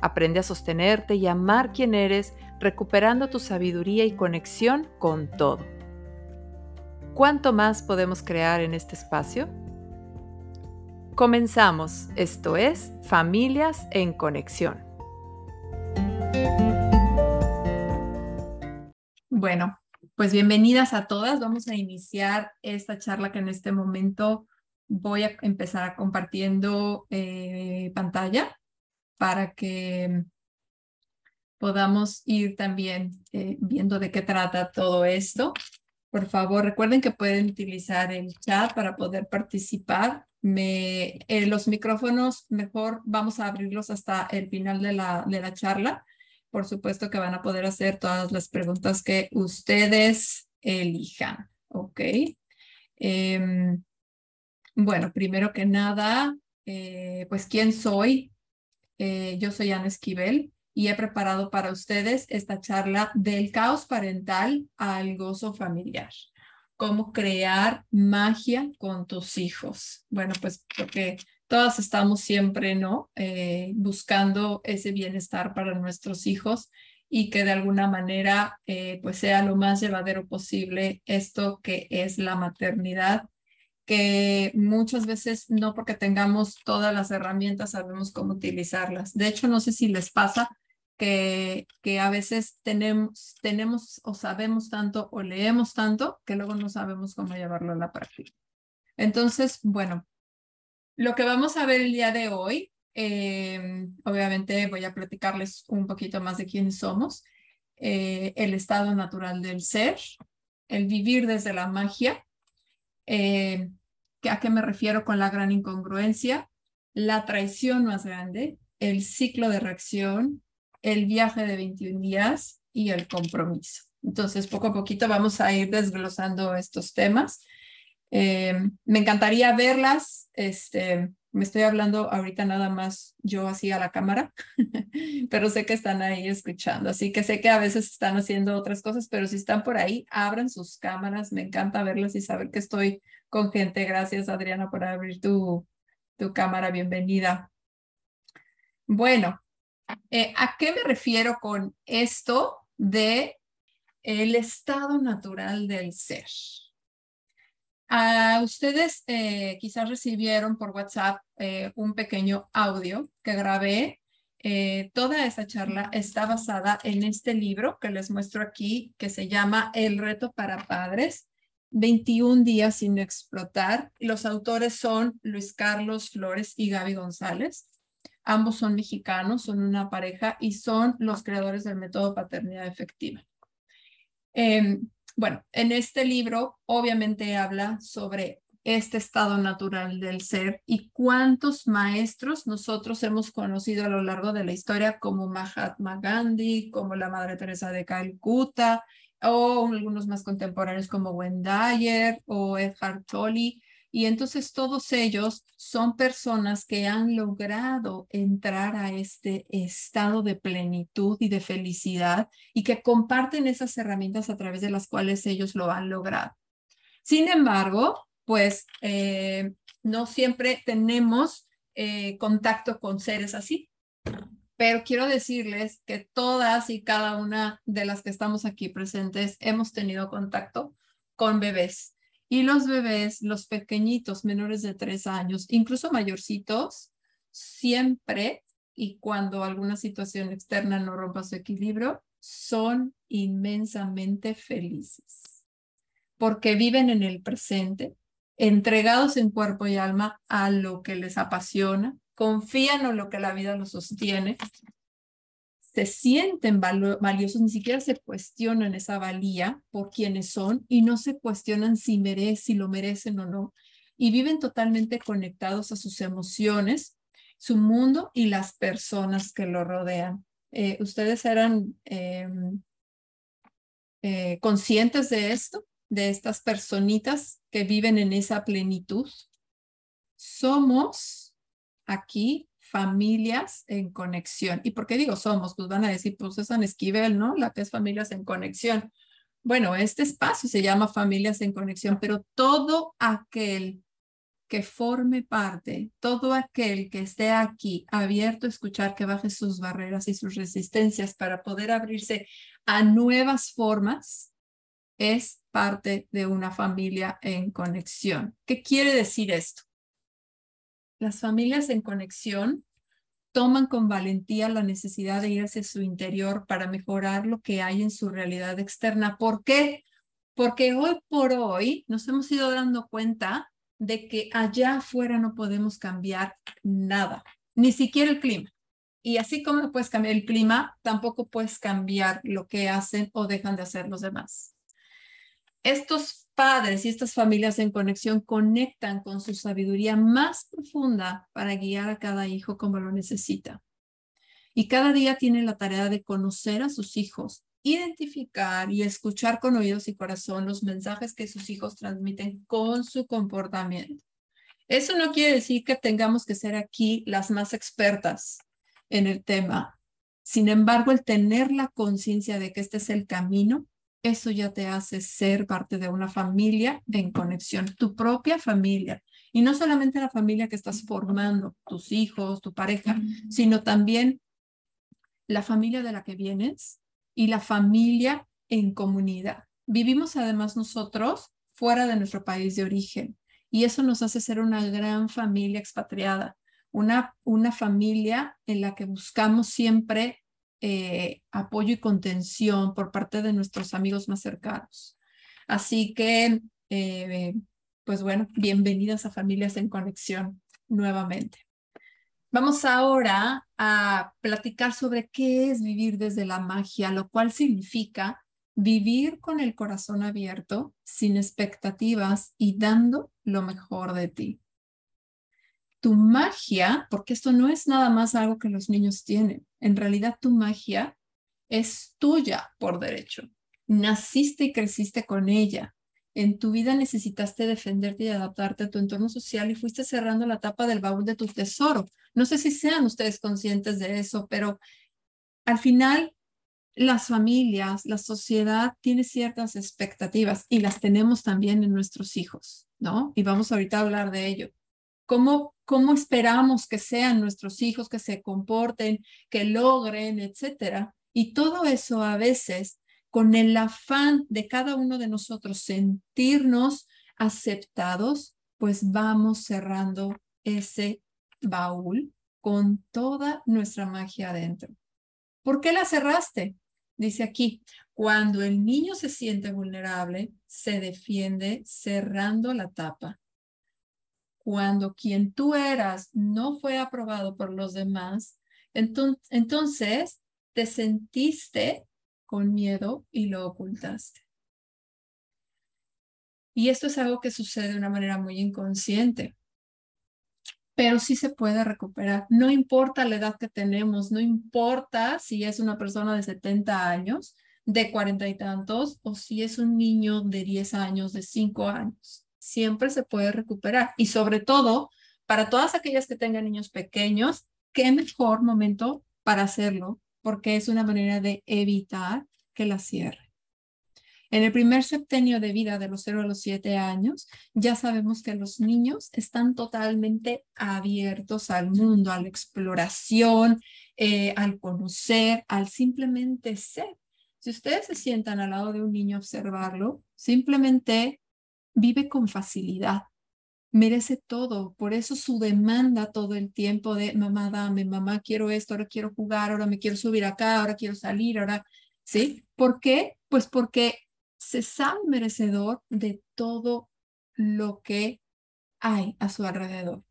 Aprende a sostenerte y amar quien eres, recuperando tu sabiduría y conexión con todo. ¿Cuánto más podemos crear en este espacio? Comenzamos, esto es Familias en Conexión. Bueno, pues bienvenidas a todas. Vamos a iniciar esta charla que en este momento voy a empezar compartiendo eh, pantalla para que podamos ir también eh, viendo de qué trata todo esto. Por favor, recuerden que pueden utilizar el chat para poder participar. Eh, los micrófonos, mejor vamos a abrirlos hasta el final de la, de la charla. Por supuesto que van a poder hacer todas las preguntas que ustedes elijan. ¿Ok? Em, bueno, primero que nada, eh, pues, ¿quién soy? Eh, yo soy Ana Esquivel y he preparado para ustedes esta charla del caos parental al gozo familiar. Cómo crear magia con tus hijos. Bueno, pues porque todas estamos siempre, ¿no? Eh, buscando ese bienestar para nuestros hijos y que de alguna manera eh, pues sea lo más llevadero posible esto que es la maternidad que muchas veces no porque tengamos todas las herramientas sabemos cómo utilizarlas. De hecho, no sé si les pasa que, que a veces tenemos, tenemos o sabemos tanto o leemos tanto que luego no sabemos cómo llevarlo a la práctica. Entonces, bueno, lo que vamos a ver el día de hoy, eh, obviamente voy a platicarles un poquito más de quiénes somos, eh, el estado natural del ser, el vivir desde la magia, eh, ¿A qué me refiero con la gran incongruencia? La traición más grande, el ciclo de reacción, el viaje de 21 días y el compromiso. Entonces, poco a poquito vamos a ir desglosando estos temas. Eh, me encantaría verlas. Este, me estoy hablando ahorita nada más yo así a la cámara, pero sé que están ahí escuchando. Así que sé que a veces están haciendo otras cosas, pero si están por ahí, abran sus cámaras. Me encanta verlas y saber que estoy con gente. Gracias, Adriana, por abrir tu, tu cámara. Bienvenida. Bueno, eh, ¿a qué me refiero con esto de el estado natural del ser? A ustedes eh, quizás recibieron por WhatsApp eh, un pequeño audio que grabé. toda esa charla está basada en este libro que les muestro aquí, que se llama El reto para padres 21 días sin explotar. Los autores son Luis Carlos Flores y Gaby González. Ambos son mexicanos, son una pareja y son los creadores del método paternidad efectiva. Bueno, en este libro obviamente habla sobre este estado natural del ser y cuántos maestros nosotros hemos conocido a lo largo de la historia como Mahatma Gandhi, como la Madre Teresa de Calcuta o algunos más contemporáneos como Wendayer o Edhard Tolle. Y entonces todos ellos son personas que han logrado entrar a este estado de plenitud y de felicidad y que comparten esas herramientas a través de las cuales ellos lo han logrado. Sin embargo, pues eh, no siempre tenemos eh, contacto con seres así pero quiero decirles que todas y cada una de las que estamos aquí presentes hemos tenido contacto con bebés. Y los bebés, los pequeñitos menores de tres años, incluso mayorcitos, siempre y cuando alguna situación externa no rompa su equilibrio, son inmensamente felices. Porque viven en el presente, entregados en cuerpo y alma a lo que les apasiona, confían en lo que la vida los sostiene, se sienten valiosos, ni siquiera se cuestionan esa valía por quienes son y no se cuestionan si, merecen, si lo merecen o no. Y viven totalmente conectados a sus emociones, su mundo y las personas que lo rodean. eh, ¿ustedes eran em, eh, conscientes de esto? De estas personitas que viven en esa plenitud. Somos aquí familias en conexión. ¿Y por qué digo somos? Pues van a decir, pues es San Esquivel, ¿no? La que es familias en conexión. Bueno, este espacio se llama familias en conexión, pero todo aquel que forme parte, todo aquel que esté aquí abierto a escuchar que baje sus barreras y sus resistencias para poder abrirse a nuevas formas, es parte de una familia en conexión. ¿Qué quiere decir esto? Las familias en conexión toman con valentía la necesidad de ir hacia su interior para mejorar lo que hay en su realidad externa. ¿Por qué? Porque hoy por hoy nos hemos ido dando cuenta de que allá afuera no podemos cambiar nada, ni siquiera el clima. Y así como no puedes cambiar el clima, tampoco puedes cambiar lo que hacen o dejan de hacer los demás. Estos padres y estas familias en conexión conectan con su sabiduría más profunda para guiar a cada hijo como lo necesita. Y cada día tiene la tarea de conocer a sus hijos identificar y escuchar con oídos y corazón los mensajes que sus hijos transmiten con su comportamiento. Eso no quiere decir que tengamos que ser aquí las más expertas en el tema. Sin embargo, el tener la conciencia de que este es el camino, eso ya te hace ser parte de una familia en conexión, tu propia familia. Y no solamente la familia que estás formando, tus hijos, tu pareja, sino también la familia de la que vienes, y la familia en comunidad. Vivimos además nosotros fuera de nuestro país de origen y eso nos hace ser una gran familia expatriada, una, una familia en la que buscamos siempre eh, apoyo y contención por parte de nuestros amigos más cercanos. Así que, eh, pues bueno, bienvenidas a Familias en Conexión nuevamente. Vamos ahora a platicar sobre qué es vivir desde la magia, lo cual significa vivir con el corazón abierto, sin expectativas y dando lo mejor de ti. Tu magia, porque esto no es nada más algo que los niños tienen, en realidad tu magia es tuya por derecho. Naciste y creciste con ella en tu vida necesitaste defenderte y adaptarte a tu entorno social y fuiste cerrando la tapa del baúl de tu tesoro. No sé si sean ustedes conscientes de eso, pero al final las familias, la sociedad tiene ciertas expectativas y las tenemos también en nuestros hijos, ¿no? Y vamos ahorita a hablar de ello. ¿Cómo, cómo esperamos que sean nuestros hijos, que se comporten, que logren, etcétera? Y todo eso a veces con el afán de cada uno de nosotros sentirnos aceptados, pues vamos cerrando ese baúl con toda nuestra magia adentro. ¿Por qué la cerraste? Dice aquí, cuando el niño se siente vulnerable, se defiende cerrando la tapa. Cuando quien tú eras no fue aprobado por los demás, entonces te sentiste con miedo y lo ocultaste. Y esto es algo que sucede de una manera muy inconsciente, pero sí se puede recuperar. No importa la edad que tenemos, no importa si es una persona de 70 años, de 40 y tantos, o si es un niño de 10 años, de 5 años. Siempre se puede recuperar. Y sobre todo, para todas aquellas que tengan niños pequeños, qué mejor momento para hacerlo porque es una manera de evitar que la cierre. En el primer septenio de vida de los 0 a los 7 años, ya sabemos que los niños están totalmente abiertos al mundo, a la exploración, eh, al conocer, al simplemente ser. Si ustedes se sientan al lado de un niño a observarlo, simplemente vive con facilidad, merece todo. Por eso su demanda todo el tiempo de mamá, dame, mamá, quiero esto, ahora quiero jugar, ahora me quiero subir acá, ahora quiero salir, ahora, ¿sí? ¿Por qué? Pues porque se sabe merecedor de todo lo que hay a su alrededor.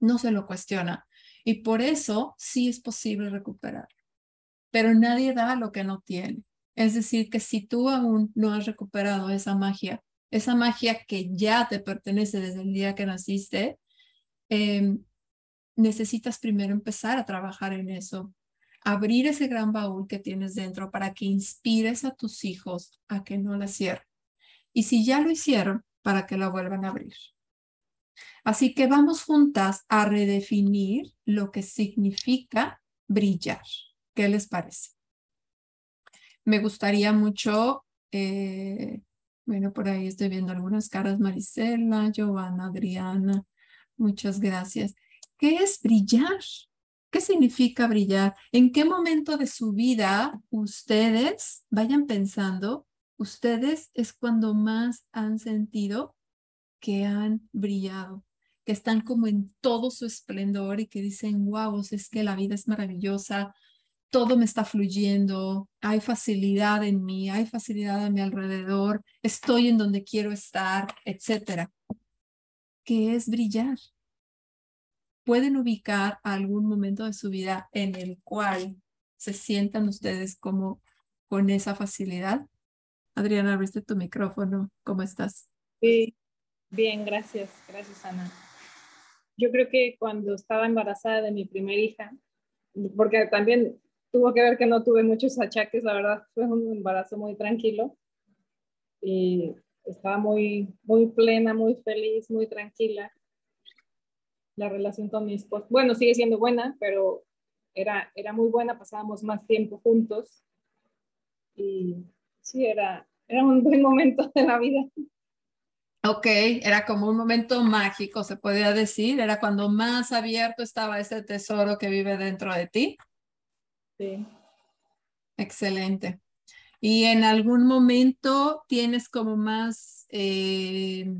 No se lo cuestiona. Y por eso sí es posible recuperar. Pero nadie da lo que no tiene. Es decir, que si tú aún no has recuperado esa magia, esa magia que ya te pertenece desde el día que naciste, em, necesitas primero empezar a trabajar en eso, abrir ese gran baúl que tienes dentro para que inspires a tus hijos a que no la cierren. Y si ya lo hicieron, para que la vuelvan a abrir. Así que vamos juntas a redefinir lo que significa brillar. ¿Qué les parece? Me gustaría mucho, eh, bueno, por ahí estoy viendo algunas caras, Marisela, Giovanna, Adriana, muchas gracias. ¿Qué es brillar? ¿Qué significa brillar? ¿En qué momento de su vida ustedes vayan pensando, ustedes es cuando más han sentido que han brillado, que están como en todo su esplendor y que dicen, wow, es que la vida es maravillosa, todo me está fluyendo, hay facilidad en mí, hay facilidad a mi alrededor, estoy en donde quiero estar, etcétera. ¿Qué es brillar? pueden ubicar algún momento de su vida en el cual se sientan ustedes como con esa facilidad? Adriana, abriste tu micrófono. ¿Cómo estás? Sí, bien, gracias. Gracias, Ana. Yo creo que cuando estaba embarazada de mi primera hija, porque también tuvo que ver que no tuve muchos achaques, la verdad fue un embarazo muy tranquilo y estaba muy, muy plena, muy feliz, muy tranquila la relación con mi esposo. Bueno, sigue siendo buena, pero era, era muy buena, pasábamos más tiempo juntos y sí, era, era un buen momento de la vida. Ok, era como un momento mágico, se podría decir, era cuando más abierto estaba ese tesoro que vive dentro de ti. Sí. Excelente. ¿Y en algún momento tienes como más eh,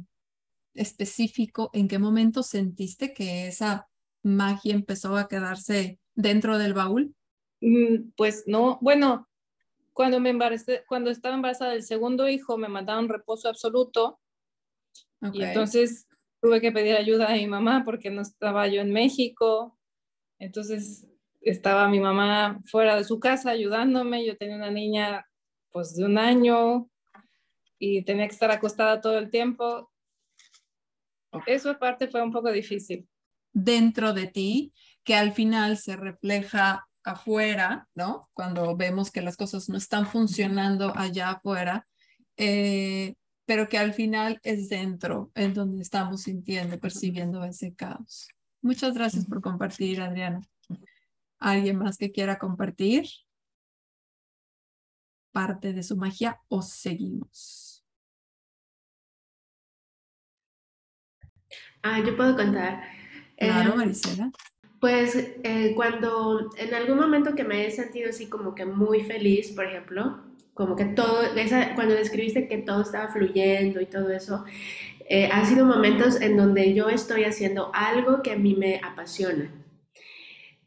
específico en qué momento sentiste que esa magia empezó a quedarse dentro del baúl? Mm, pues no, bueno, cuando me embaracé, cuando estaba embarazada del segundo hijo, me mandaron reposo absoluto. Y entonces tuve que pedir ayuda a mi mamá porque no estaba yo en México. Entonces estaba mi mamá fuera de su casa ayudándome. Yo tenía una niña pues de un año y tenía que estar acostada todo el tiempo. Eso aparte fue un poco difícil. Dentro de ti, que al final se refleja afuera, ¿no? Cuando vemos que las cosas no están funcionando allá afuera, eh, pero que al final es dentro, en donde estamos sintiendo, percibiendo ese caos. Muchas gracias por compartir, Adriana. ¿Alguien más que quiera compartir parte de su magia o seguimos? Ah, yo puedo contar. Claro, em, Marisela. Pues eh, cuando en algún momento que me he sentido así como que muy feliz, por ejemplo, como que todo, esa, cuando describiste que todo estaba fluyendo y todo eso, eh, han sido momentos en donde yo estoy haciendo algo que a mí me apasiona.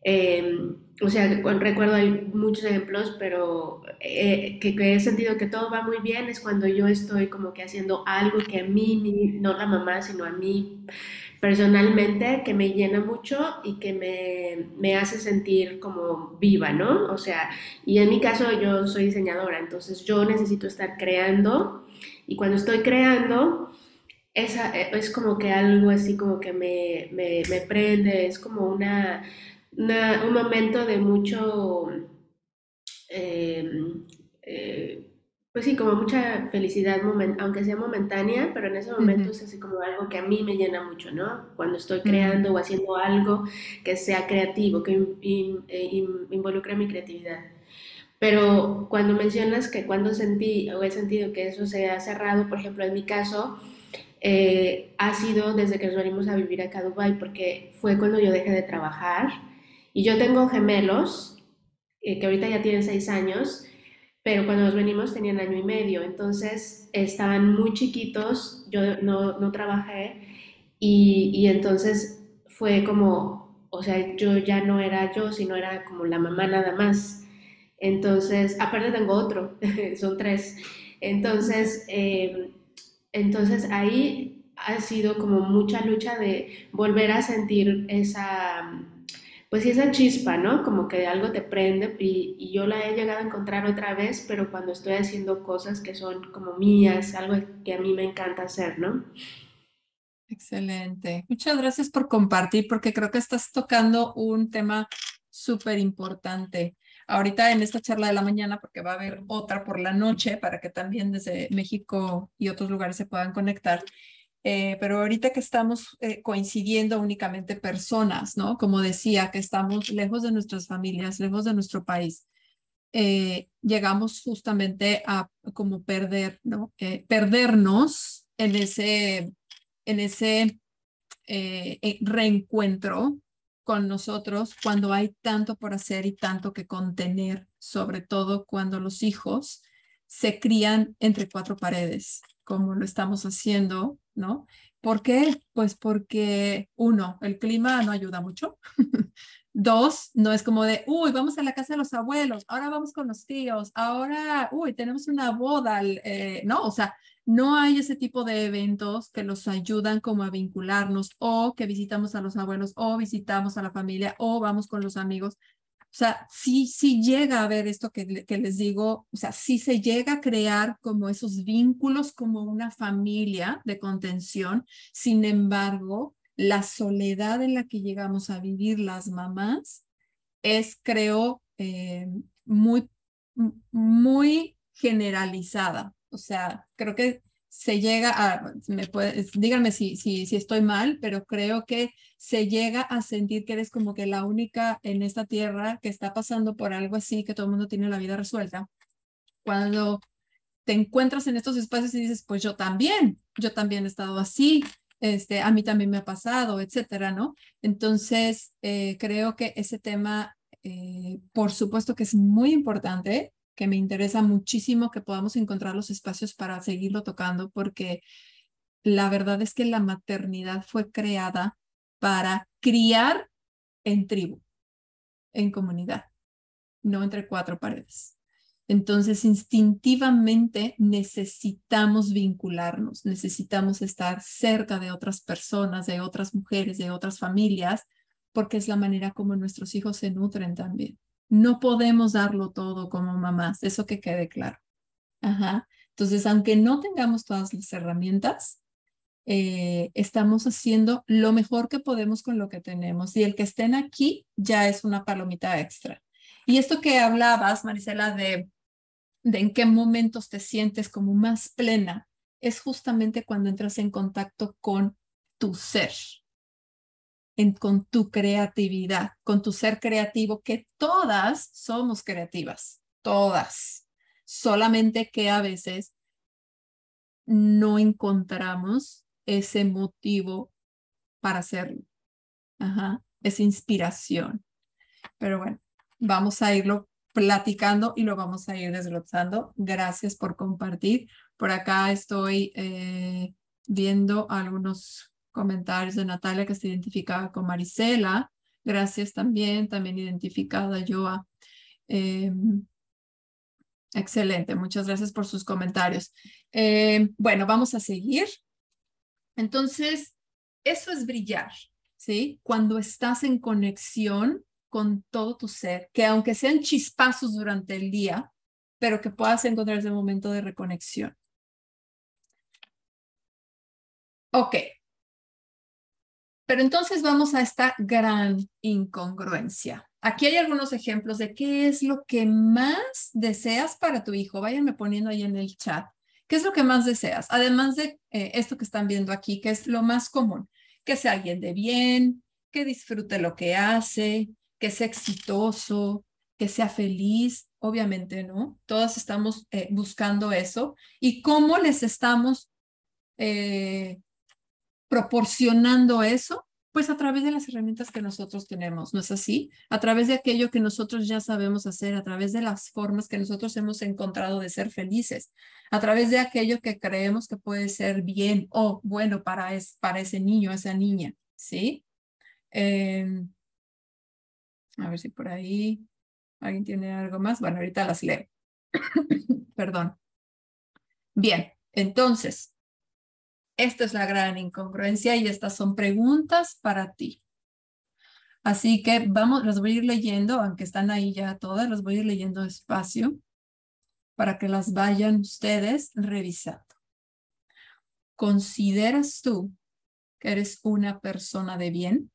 Em, o sea, recuerdo hay muchos ejemplos, pero eh, que, he sentido que todo va muy bien es cuando yo estoy como que haciendo algo que a mí, no la mamá, sino a mí personalmente, que me llena mucho y que me, me hace sentir como viva, ¿no? O sea, y en mi caso yo soy diseñadora, entonces yo necesito estar creando y cuando estoy creando, esa, es como que algo así como que me, me prende, es como una un momento de mucho, em, eh, pues sí, como mucha felicidad, aunque sea momentánea, pero en ese momento es así como algo que a mí me llena mucho, ¿no? Cuando estoy creando o haciendo algo que sea creativo, que eh, involucre mi creatividad. Pero cuando mencionas que cuando sentí o he sentido que eso se ha cerrado, por ejemplo, en mi caso, eh, ha sido desde que nos venimos a vivir acá a Dubai, porque fue cuando yo dejé de trabajar y yo tengo gemelos, eh, que ahorita ya tienen seis años, pero cuando nos venimos tenían año y medio, entonces estaban muy chiquitos, yo no, no trabajé y, y, entonces fue como, o sea, yo ya no era yo, sino era como la mamá nada más. Entonces, aparte tengo otro, son tres. Entonces, eh, entonces ahí ha sido como mucha lucha de volver a sentir esa pues esa chispa, ¿no? Como que algo te prende y, yo la he llegado a encontrar otra vez, pero cuando estoy haciendo cosas que son como mías, algo que a mí me encanta hacer, ¿no? Excelente. Muchas gracias por compartir porque creo que estás tocando un tema súper importante. ahorita en esta charla de la mañana, porque va a haber otra por la noche para que también desde México y otros lugares se puedan conectar. Eh, pero ahorita que estamos eh, coincidiendo únicamente personas, ¿no? Como decía, que estamos lejos de nuestras familias, lejos de nuestro país, eh, llegamos justamente a como perder, ¿no? perdernos en ese, en ese reencuentro con nosotros cuando hay tanto por hacer y tanto que contener, sobre todo cuando los hijos se crían entre cuatro paredes, como lo estamos haciendo, ¿no? ¿Por qué? Pues porque, uno, el clima no ayuda mucho. Dos, no es como de, uy, vamos a la casa de los abuelos, ahora vamos con los tíos, ahora, uy, tenemos una boda, eh, no, o sea, no hay ese tipo de eventos que los ayudan como a vincularnos o que visitamos a los abuelos o visitamos a la familia o vamos con los amigos. O sea, sí, llega a ver esto que, que les digo, o sea, sí se llega a crear como esos vínculos como una familia de contención. Sin embargo, la soledad en la que llegamos a vivir las mamás es, creo, eh, muy, muy generalizada. O sea, creo que se llega a, me díganme si, si, si estoy mal, pero creo que se llega a sentir que eres como que la única en esta tierra que está pasando por algo así, que todo el mundo tiene la vida resuelta. Cuando te encuentras en estos espacios y dices, pues yo también, yo también he estado así, este, a mí también me ha pasado, etcétera, ¿no? Entonces, eh, creo que ese tema, eh, por supuesto que es muy importante, que me interesa muchísimo que podamos encontrar los espacios para seguirlo tocando, porque la verdad es que la maternidad fue creada para criar en tribu, en comunidad, no entre cuatro paredes. Entonces, instintivamente necesitamos vincularnos, necesitamos estar cerca de otras personas, de otras mujeres, de otras familias, porque es la manera como nuestros hijos se nutren también. No podemos darlo todo como mamás, eso que quede claro. Ajá. Entonces, aunque no tengamos todas las herramientas, eh, estamos haciendo lo mejor que podemos con lo que tenemos. Y el que estén aquí ya es una palomita extra. Y esto que hablabas, Marisela, de, de en qué momentos te sientes como más plena, es justamente cuando entras en contacto con tu ser, con tu creatividad, con tu ser creativo, que todas somos creativas, todas. Solamente que a veces no encontramos ese motivo para hacerlo. Ajá, esa inspiración. Pero bueno, vamos a irlo platicando y lo vamos a ir desglosando. Gracias por compartir. Por acá estoy eh, viendo algunos comentarios de Natalia que se identificaba con Marisela. Gracias también, también identificada yo a... Em, excelente, muchas gracias por sus comentarios. Em, bueno, vamos a seguir. Entonces, eso es brillar, ¿sí? Cuando estás en conexión con todo tu ser, que aunque sean chispazos durante el día, pero que puedas encontrar ese momento de reconexión. Ok, pero entonces vamos a esta gran incongruencia. Aquí hay algunos ejemplos de qué es lo que más deseas para tu hijo. Váyanme poniendo ahí en el chat. ¿Qué es lo que más deseas? Además de eh, esto que están viendo aquí, que es lo más común, que sea alguien de bien, que disfrute lo que hace, que sea exitoso, que sea feliz, obviamente, ¿no? Todas estamos eh, buscando eso. ¿Y cómo les estamos eh, proporcionando eso? Pues a través de las herramientas que nosotros tenemos, ¿no es así? A través de aquello que nosotros ya sabemos hacer, a través de las formas que nosotros hemos encontrado de ser felices, a través de aquello que creemos que puede ser bien o bueno para, es, para ese niño, esa niña, ¿sí? Em, a ver si por ahí alguien tiene algo más. Bueno, ahorita las leo. Perdón. Bien, entonces, esta es la gran incongruencia y estas son preguntas para ti. Así que vamos, las voy a ir leyendo, aunque están ahí ya todas, las voy a ir leyendo despacio para que las vayan ustedes revisando. ¿Consideras tú que eres una persona de bien?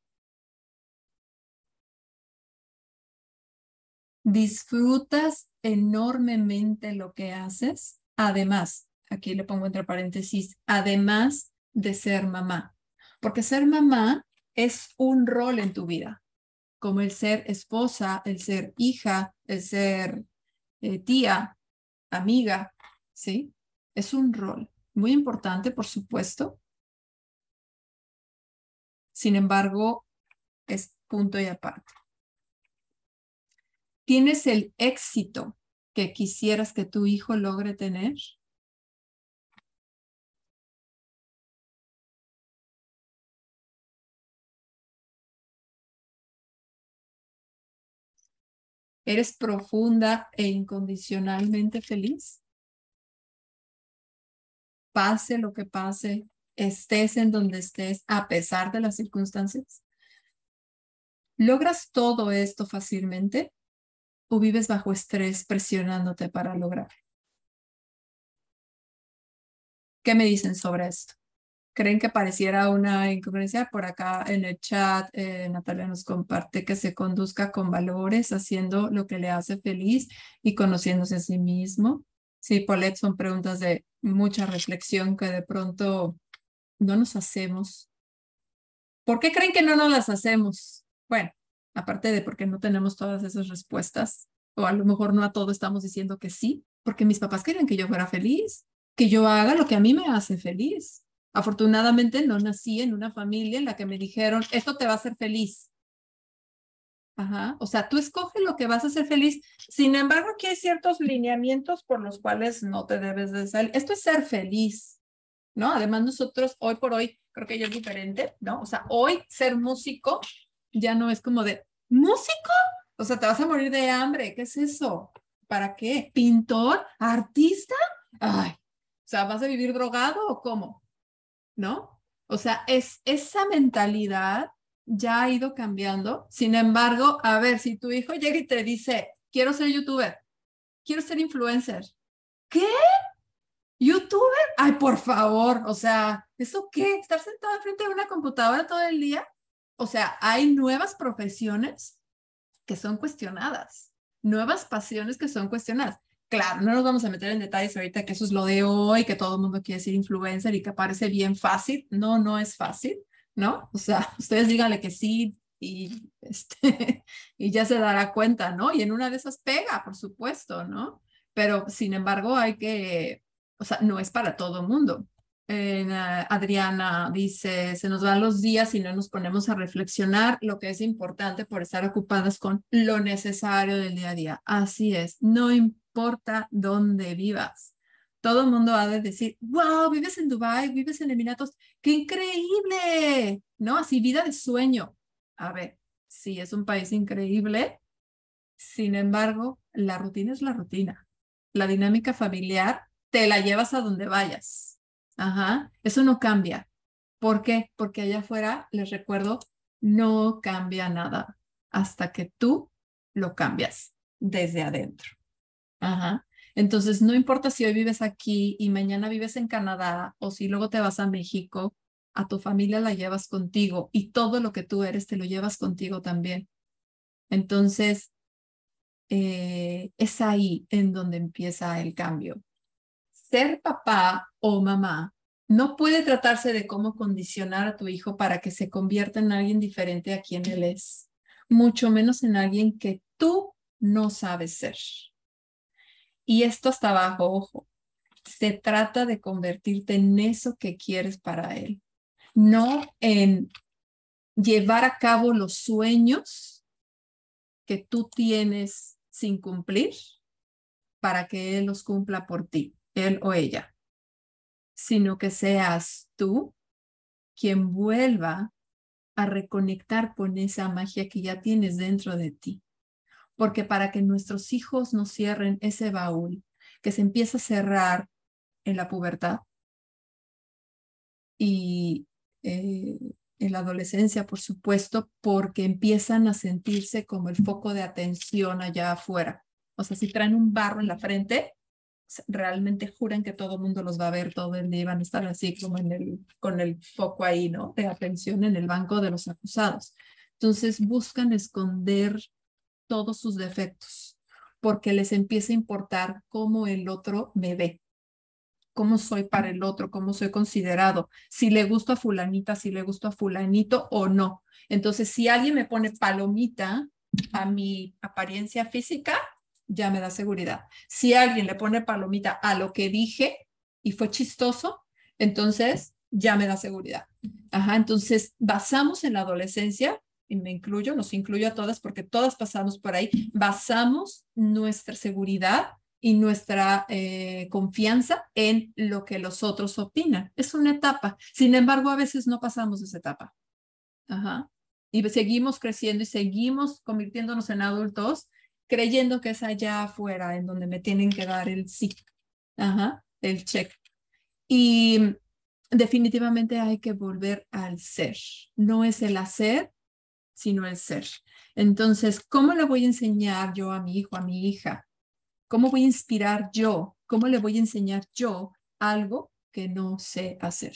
disfrutas enormemente lo que haces. Además, aquí le pongo entre paréntesis, además de ser mamá. Porque ser mamá es un rol en tu vida, como el ser esposa, el ser hija, el ser eh, tía, amiga, ¿sí? Es un rol muy importante, por supuesto. Sin embargo, es punto y aparte. ¿Tienes el éxito que quisieras que tu hijo logre tener? ¿Eres profunda e incondicionalmente feliz? Pase lo que pase, estés en donde estés, a pesar de las circunstancias. ¿Logras todo esto fácilmente o vives bajo estrés presionándote para lograr? ¿Qué me dicen sobre esto? Creen que pareciera una incongruencia. Por acá en el chat, eh, Natalia nos comparte que se conduzca con valores, haciendo lo que le hace feliz y conociéndose a sí mismo. Sí, Paulette, son preguntas de mucha reflexión que de pronto no nos hacemos. ¿Por qué creen que no nos las hacemos? Bueno, aparte de porque no tenemos todas esas respuestas, o a lo mejor no a todo estamos diciendo que sí, porque mis papás querían que yo fuera feliz, que yo haga lo que a mí me hace feliz. Afortunadamente no nací en una familia en la que me dijeron, esto te va a hacer feliz. Ajá, o sea, tú escoges lo que vas a hacer feliz. Sin embargo, aquí hay ciertos lineamientos por los cuales no te debes de salir. Esto es ser feliz, ¿no? Además, nosotros hoy por hoy, creo que ya es diferente, ¿no? O sea, hoy ser músico ya no es como de, ¿músico? O sea, te vas a morir de hambre. ¿Qué es eso? ¿Para qué? ¿Pintor? ¿Artista? Ay, o sea, ¿vas a vivir drogado o cómo? ¿No? O sea, es esa mentalidad ya ha ido cambiando. Sin embargo, a ver, si tu hijo llega y te dice, quiero ser youtuber, quiero ser influencer, ¿qué? ¿Youtuber? Ay, por favor, o sea, ¿eso qué? ¿Estar sentado frente a una computadora todo el día? O sea, hay nuevas profesiones que son cuestionadas, nuevas pasiones que son cuestionadas. Claro, no nos vamos a meter en detalles ahorita que eso es lo de hoy, que todo el mundo quiere ser influencer y que parece bien fácil. No, no es fácil, ¿no? O sea, ustedes díganle que sí y, este, y ya se dará cuenta, ¿no? Y en una de esas pega, por supuesto, ¿no? Pero sin embargo hay que, o sea, no es para todo el mundo. Adriana dice, se nos van los días y no nos ponemos a reflexionar lo que es importante por estar ocupadas con lo necesario del día a día. Así es, no importa dónde vivas. Todo el mundo ha de decir, wow, vives en Dubai, vives en Emiratos, qué increíble, ¿no? Así vida de sueño. A ver, sí, es un país increíble. Sin embargo, la rutina es la rutina. La dinámica familiar te la llevas a donde vayas. Ajá, eso no cambia. ¿Por qué? Porque allá afuera, les recuerdo, no cambia nada hasta que tú lo cambias desde adentro. Ajá. Entonces, no importa si hoy vives aquí y mañana vives en Canadá o si luego te vas a México, a tu familia la llevas contigo y todo lo que tú eres te lo llevas contigo también. Entonces, eh, es ahí en donde empieza el cambio. Ser papá o mamá no puede tratarse de cómo condicionar a tu hijo para que se convierta en alguien diferente a quien él es, mucho menos en alguien que tú no sabes ser. Y esto está abajo, ojo. Se trata de convertirte en eso que quieres para él, no en llevar a cabo los sueños que tú tienes sin cumplir para que él los cumpla por ti, él o ella, sino que seas tú quien vuelva a reconectar con esa magia que ya tienes dentro de ti porque para que nuestros hijos no cierren ese baúl que se empieza a cerrar en la pubertad y eh, en la adolescencia, por supuesto, porque empiezan a sentirse como el foco de atención allá afuera. O sea, si traen un barro en la frente, realmente juran que todo el mundo los va a ver todo el día y van a estar así como en el, con el foco ahí, ¿no? De atención en el banco de los acusados. Entonces buscan esconder todos sus defectos, porque les empieza a importar cómo el otro me ve, cómo soy para el otro, cómo soy considerado, si le gusto a fulanita, si le gusto a fulanito o no. Entonces, si alguien me pone palomita a mi apariencia física, ya me da seguridad. Si alguien le pone palomita a lo que dije y fue chistoso, entonces ya me da seguridad. Ajá, entonces basamos en la adolescencia, y me incluyo, nos incluyo a todas porque todas pasamos por ahí, basamos nuestra seguridad y nuestra eh, confianza en lo que los otros opinan. Es una etapa. Sin embargo, a veces no pasamos esa etapa. Ajá. Y seguimos creciendo y seguimos convirtiéndonos en adultos creyendo que es allá afuera en donde me tienen que dar el sí, Ajá, el check. Y definitivamente hay que volver al ser. No es el hacer, sino el ser. Entonces, ¿cómo le voy a enseñar yo a mi hijo, a mi hija? ¿Cómo voy a inspirar yo? ¿Cómo le voy a enseñar yo algo que no sé hacer?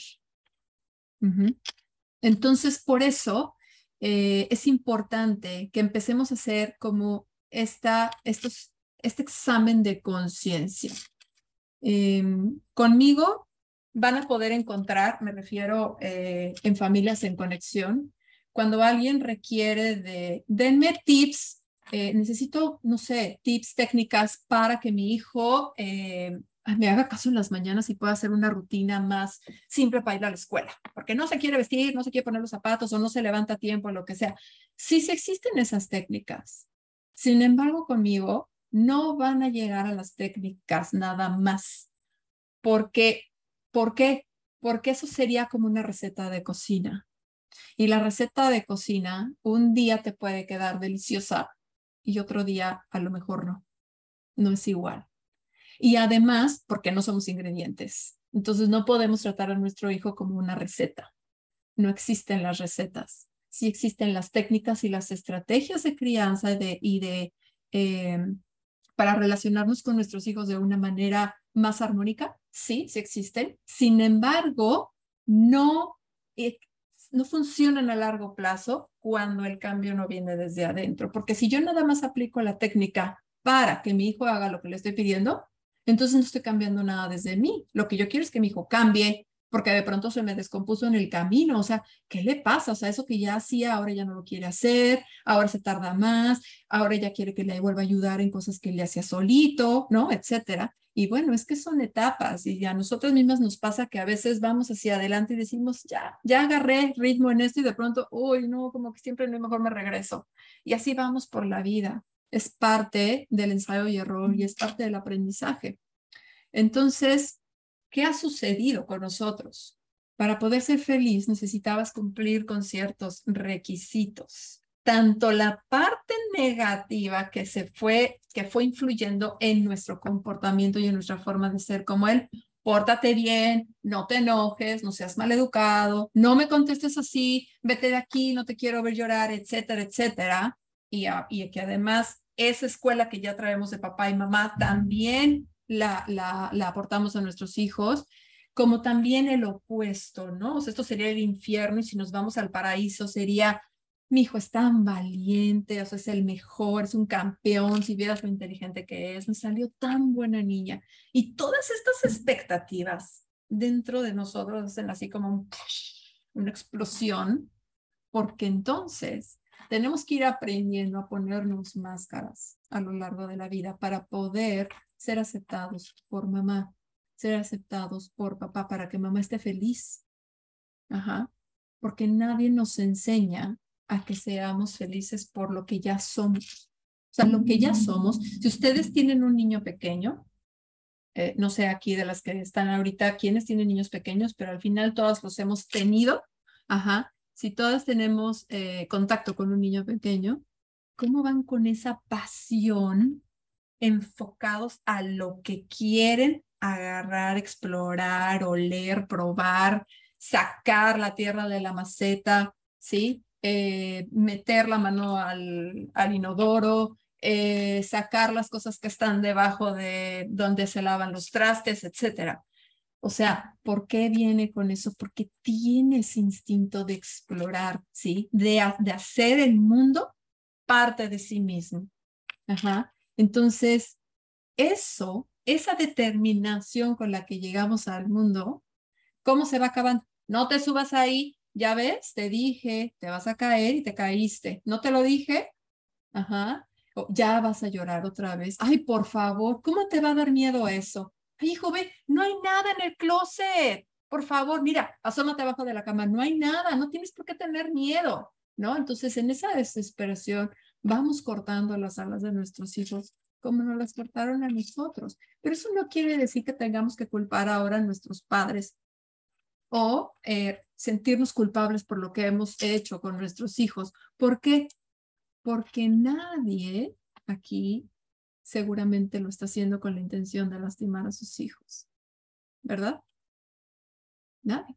Entonces, por eso eh, es importante que empecemos a hacer como esta, estos, este examen de conciencia. Em, conmigo van a poder encontrar, me refiero eh, en familias en conexión, cuando alguien requiere de, denme tips, eh, necesito, no sé, tips, técnicas para que mi hijo eh, me haga caso en las mañanas y pueda hacer una rutina más simple para ir a la escuela, porque no se quiere vestir, no se quiere poner los zapatos o no se levanta a tiempo, lo que sea. Sí, sí existen esas técnicas. Sin embargo, conmigo no van a llegar a las técnicas nada más. Porque, ¿Por qué? Porque eso sería como una receta de cocina. Y la receta de cocina un día te puede quedar deliciosa y otro día a lo mejor no. No es igual. Y además, porque no somos ingredientes. Entonces no podemos tratar a nuestro hijo como una receta. No existen las recetas. Sí existen las técnicas y las estrategias de crianza y de em, para relacionarnos con nuestros hijos de una manera más armónica. Sí, sí existen. Sin embargo, no, eh, no funcionan a largo plazo cuando el cambio no viene desde adentro. Porque si yo nada más aplico la técnica para que mi hijo haga lo que le estoy pidiendo, entonces no estoy cambiando nada desde mí. Lo que yo quiero es que mi hijo cambie, porque de pronto se me descompuso en el camino, o sea, ¿qué le pasa? O sea, eso que ya hacía, ahora ya no lo quiere hacer, ahora se tarda más, ahora ya quiere que le vuelva a ayudar en cosas que le hacía solito, ¿no? Etcétera. Y bueno, es que son etapas y a nosotras mismas nos pasa que a veces vamos hacia adelante y decimos, ya, ya agarré ritmo en esto y de pronto, uy, no, como que siempre no mejor me regreso. Y así vamos por la vida. Es parte del ensayo y error y es parte del aprendizaje. Entonces, ¿qué ha sucedido con nosotros? Para poder ser feliz necesitabas cumplir con ciertos requisitos tanto la parte negativa que se fue, que fue influyendo en nuestro comportamiento y en nuestra forma de ser como él, pórtate bien, no te enojes, no seas mal educado, no me contestes así, vete de aquí, no te quiero ver llorar, etcétera, etcétera. Y, y que además esa escuela que ya traemos de papá y mamá también la, la, la aportamos a nuestros hijos como también el opuesto, ¿no? O sea, esto sería el infierno y si nos vamos al paraíso sería mi hijo es tan valiente, o es el mejor, es un campeón, si vieras lo inteligente que es, me salió tan buena niña. Y todas estas expectativas dentro de nosotros hacen así como una explosión, porque entonces tenemos que ir aprendiendo a ponernos máscaras a lo largo de la vida para poder ser aceptados por mamá, ser aceptados por papá, para que mamá esté feliz. Ajá. Porque nadie nos enseña a que seamos felices por lo que ya somos. O sea, lo que ya somos. Si ustedes tienen un niño pequeño, eh, no sé aquí de las que están ahorita, quiénes tienen niños pequeños, pero al final todas los hemos tenido. Ajá. Si todas tenemos eh, contacto con un niño pequeño, ¿cómo van con esa pasión enfocados a lo que quieren agarrar, explorar, oler, probar, sacar la tierra de la maceta, ¿sí? Eh, meter la mano al, al inodoro, eh, sacar las cosas que están debajo de donde se lavan los trastes, etcétera. O sea, ¿por qué viene con eso? Porque tiene ese instinto de explorar, ¿sí? De, de hacer el mundo parte de sí mismo. Ajá. Entonces, eso, esa determinación con la que llegamos al mundo, ¿cómo se va acabando? No te subas ahí, ya ves, te dije, te vas a caer y te caíste. ¿No te lo dije? Ajá. Ya vas a llorar otra vez. Ay, por favor, ¿cómo te va a dar miedo eso? Ay, hijo, ve, no hay nada en el closet. Por favor, mira, asómate abajo de la cama. No hay nada, no tienes por qué tener miedo, ¿no? Entonces, en esa desesperación, vamos cortando las alas de nuestros hijos como nos las cortaron a nosotros. Pero eso no quiere decir que tengamos que culpar ahora a nuestros padres o eh, sentirnos culpables por lo que hemos hecho con nuestros hijos. ¿Por qué? Porque nadie aquí seguramente lo está haciendo con la intención de lastimar a sus hijos. ¿Verdad? Nadie.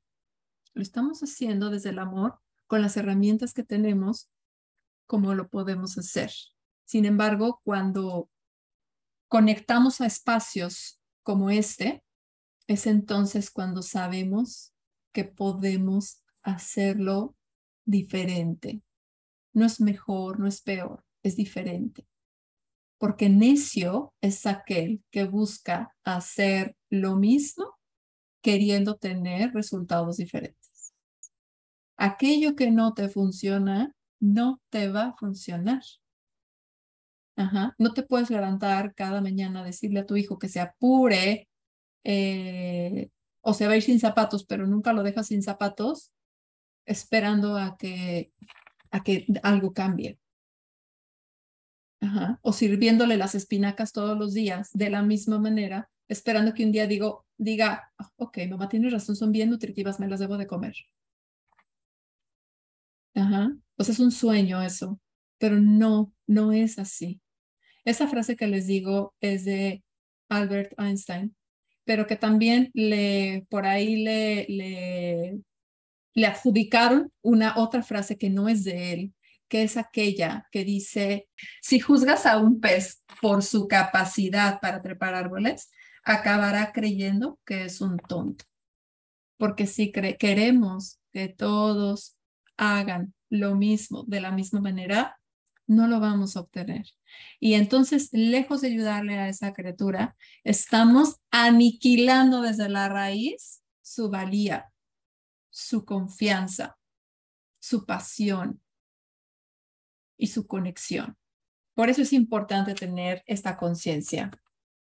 Lo estamos haciendo desde el amor, con las herramientas que tenemos, como lo podemos hacer. Sin embargo, cuando conectamos a espacios como este, es entonces cuando sabemos que podemos hacerlo diferente. No es mejor, no es peor, es diferente. Porque necio es aquel que busca hacer lo mismo queriendo tener resultados diferentes. Aquello que no te funciona, no te va a funcionar. Ajá. No te puedes levantar cada mañana a decirle a tu hijo que se apure eh, o se va a ir sin zapatos, pero nunca lo dejas sin zapatos, esperando a que, a que algo cambie. Ajá. O sirviéndole las espinacas todos los días de la misma manera, esperando que un día digo, diga, ah, ok, mamá tiene razón, son bien nutritivas, me las debo de comer. Ajá. Es un sueño eso, pero no, no es así. Esa frase que les digo es de Albert Einstein, pero que también le, por ahí le, le, le adjudicaron una otra frase que no es de él, que es aquella que dice, si juzgas a un pez por su capacidad para trepar árboles, acabará creyendo que es un tonto. Porque si queremos que todos hagan lo mismo de la misma manera, no lo vamos a obtener. Y entonces, lejos de ayudarle a esa criatura, estamos aniquilando desde la raíz su valía, su confianza, su pasión y su conexión. Por eso es importante tener esta conciencia.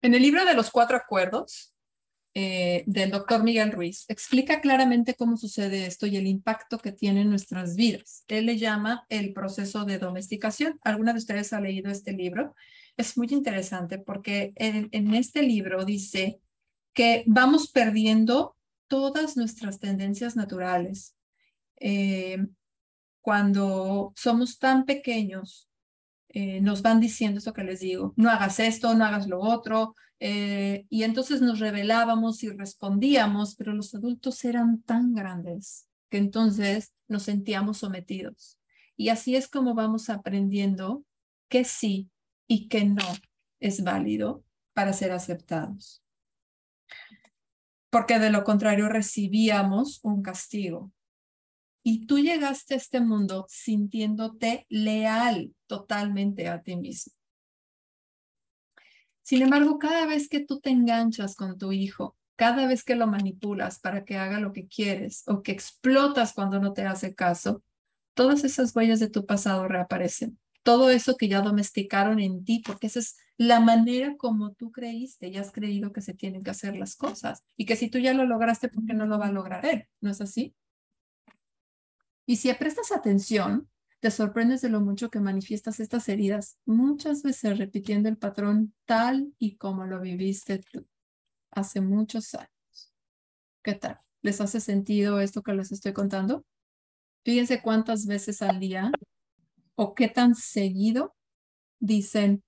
En el libro de los cuatro acuerdos eh, del doctor Miguel Ruiz, explica claramente cómo sucede esto y el impacto que tiene en nuestras vidas. Él le llama el proceso de domesticación. ¿Alguna de ustedes ha leído este libro? Es muy interesante porque en, este libro dice que vamos perdiendo todas nuestras tendencias naturales. Eh, cuando somos tan pequeños, eh, nos van diciendo esto que les digo, no hagas esto, no hagas lo otro, eh, y entonces nos revelábamos y respondíamos, pero los adultos eran tan grandes que entonces nos sentíamos sometidos. Y así es como vamos aprendiendo que sí y que no es válido para ser aceptados. Porque de lo contrario recibíamos un castigo. Y tú llegaste a este mundo sintiéndote leal totalmente a ti mismo. Sin embargo, cada vez que tú te enganchas con tu hijo, cada vez que lo manipulas para que haga lo que quieres o que explotas cuando no te hace caso, todas esas huellas de tu pasado reaparecen. Todo eso que ya domesticaron en ti, porque esa es la manera como tú creíste y has creído que se tienen que hacer las cosas. Y que si tú ya lo lograste, ¿por qué no lo va a lograr él? ¿No es así? Y si prestas atención, te sorprendes de lo mucho que manifiestas estas heridas, muchas veces repitiendo el patrón tal y como lo viviste tú hace muchos años. ¿Qué tal? ¿Les hace sentido esto que les estoy contando? Fíjense cuántas veces al día o qué tan seguido dicen,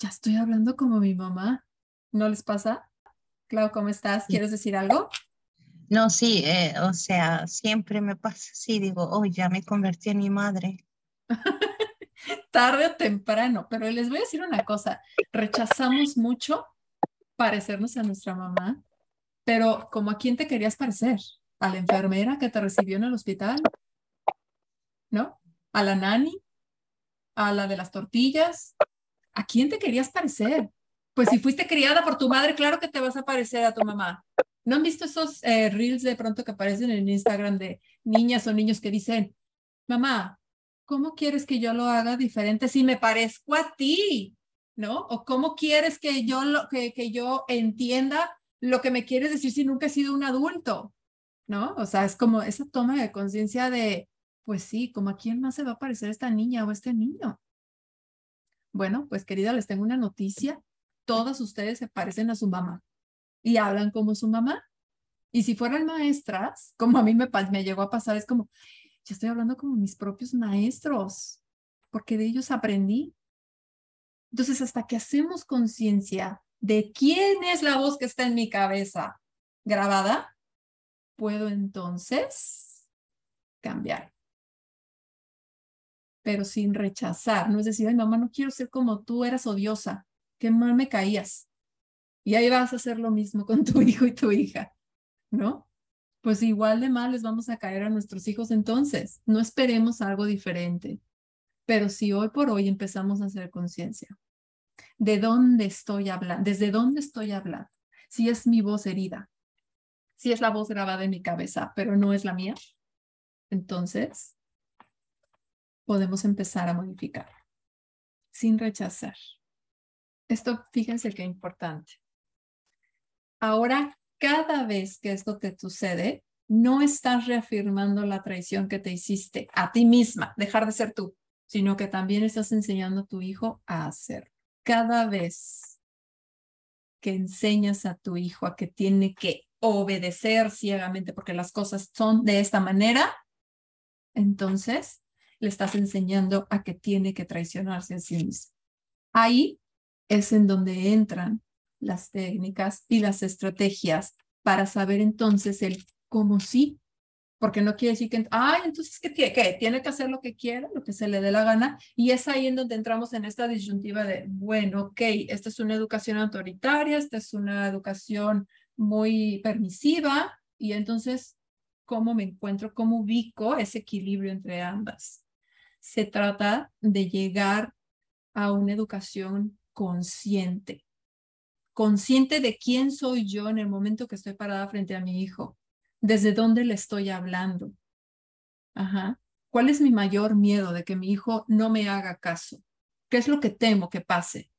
ya estoy hablando como mi mamá. ¿No les pasa? Clau, ¿cómo estás? ¿Quieres decir algo? No, sí, eh, o sea, siempre me pasa así, digo, oh, ya me convertí en mi madre. Tarde o temprano, pero les voy a decir una cosa, rechazamos mucho parecernos a nuestra mamá, pero como a quién te querías parecer? ¿A la enfermera que te recibió en el hospital? ¿No? ¿A la nani? ¿A la de las tortillas? ¿a quién te querías parecer? Pues si fuiste criada por tu madre, claro que te vas a parecer a tu mamá. ¿No han visto esos eh, reels de pronto que aparecen en Instagram de niñas o niños que dicen, mamá, ¿cómo quieres que yo lo haga diferente si me parezco a ti? ¿No? ¿O cómo quieres que yo, lo, que, que yo entienda lo que me quieres decir si nunca he sido un adulto? ¿No? O sea, es como esa toma de conciencia de, pues sí, como a quién más se va a parecer esta niña o este niño. Bueno, pues querida, les tengo una noticia. Todas ustedes se parecen a su mamá y hablan como su mamá. Y si fueran maestras, como a mí me, me llegó a pasar, es como, yo estoy hablando como mis propios maestros, porque de ellos aprendí. Entonces, hasta que hacemos conciencia de quién es la voz que está en mi cabeza grabada, puedo entonces cambiar. Pero sin rechazar, no es decir, ay mamá, no quiero ser como tú, eras odiosa, qué mal me caías. Y ahí vas a hacer lo mismo con tu hijo y tu hija, ¿no? Pues igual de mal les vamos a caer a nuestros hijos entonces. No esperemos algo diferente. Pero si hoy por hoy empezamos a hacer conciencia, ¿de dónde estoy hablando? ¿Desde dónde estoy hablando? Si es mi voz herida, si es la voz grabada en mi cabeza, pero no es la mía, entonces podemos empezar a modificar sin rechazar. Esto, fíjense qué importante. Ahora, cada vez que esto te sucede, no estás reafirmando la traición que te hiciste a ti misma, dejar de ser tú, sino que también estás enseñando a tu hijo a hacer. Cada vez que enseñas a tu hijo a que tiene que obedecer ciegamente porque las cosas son de esta manera, entonces le estás enseñando a que tiene que traicionarse a sí mismo. Ahí es en donde entran las técnicas y las estrategias para saber entonces el cómo sí, porque no quiere decir que, ay, entonces, ¿qué tiene? ¿qué? Tiene que hacer lo que quiera, lo que se le dé la gana, y es ahí en donde entramos en esta disyuntiva de, bueno, ok, esta es una educación autoritaria, esta es una educación muy permisiva, y entonces, ¿cómo me encuentro? ¿Cómo ubico ese equilibrio entre ambas? Se trata de llegar a una educación consciente, consciente de quién soy yo en el momento que estoy parada frente a mi hijo, desde dónde le estoy hablando. Ajá. ¿Cuál es mi mayor miedo de que mi hijo no me haga caso? ¿Qué es lo que temo que pase?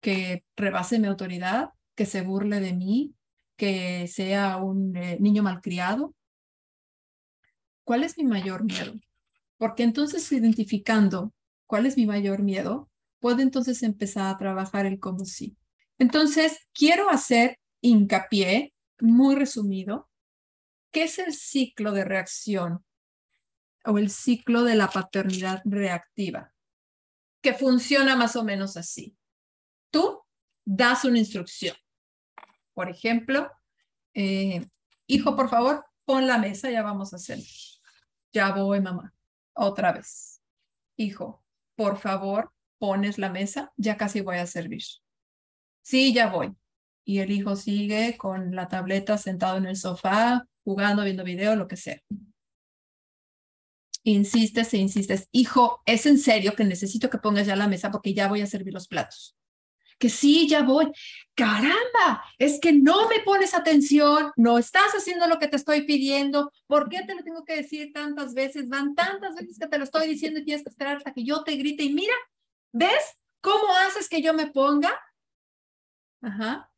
¿Que rebase mi autoridad? ¿Que se burle de mí? ¿Que sea un eh, niño malcriado? ¿Cuál es mi mayor miedo? Porque entonces identificando cuál es mi mayor miedo, puedo entonces empezar a trabajar el cómo sí. Entonces, quiero hacer hincapié, muy resumido, ¿qué es el ciclo de reacción o el ciclo de la paternidad reactiva? Que funciona más o menos así. Tú das una instrucción. Por ejemplo, eh, hijo, por favor, pon la mesa, ya vamos a hacer. Ya voy, mamá. Otra vez. Hijo, por favor, pones la mesa, ya casi voy a servir. Sí, ya voy. Y el hijo sigue con la tableta sentado en el sofá, jugando, viendo video, lo que sea. Insistes e insistes, hijo, es en serio que necesito que pongas ya la mesa porque ya voy a servir los platos. Que sí, ya voy. Caramba, es que no me pones atención, no estás haciendo lo que te estoy pidiendo. ¿Por qué te lo tengo que decir tantas veces? Van tantas veces que te lo estoy diciendo y tienes que esperar hasta que yo te grite. Y mira, ¿Ves cómo haces que yo me ponga? Ajá.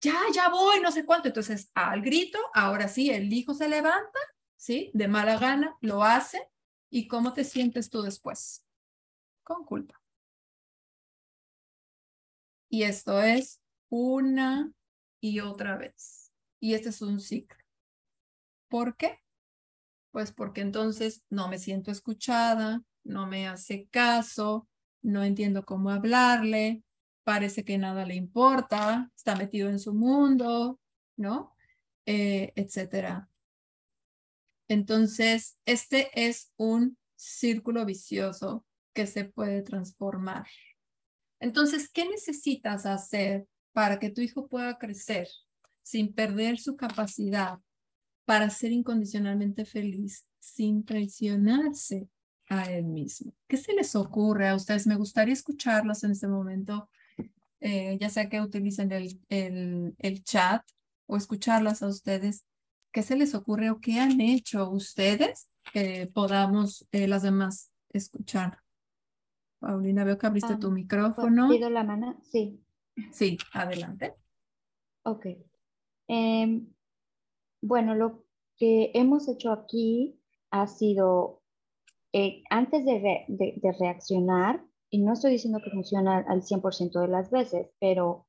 Ya, ya voy, no sé cuánto. Entonces, al grito, ahora sí, el hijo se levanta, ¿sí? De mala gana, lo hace. ¿Y cómo te sientes tú después? Con culpa. Y esto es una y otra vez. Y este es un ciclo. ¿Por qué? Pues porque entonces no me siento escuchada, no me hace caso, no entiendo cómo hablarle, parece que nada le importa, está metido en su mundo, ¿no? Eh, etcétera. Entonces, este es un círculo vicioso que se puede transformar. Entonces, ¿qué necesitas hacer para que tu hijo pueda crecer sin perder su capacidad para ser incondicionalmente feliz, sin traicionarse a él mismo. ¿Qué se les ocurre a ustedes? Me gustaría escucharlos en este momento, eh, ya sea que utilicen el, el, el chat o escucharlas a ustedes. ¿Qué se les ocurre o qué han hecho ustedes que podamos eh, las demás escuchar? Paulina, veo que abriste tu micrófono. ¿Pido la mano? Sí. Sí, adelante. Ok. Em, bueno, lo que hemos hecho aquí ha sido, eh, antes de, de, reaccionar, y no estoy diciendo que funciona al 100% de las veces, pero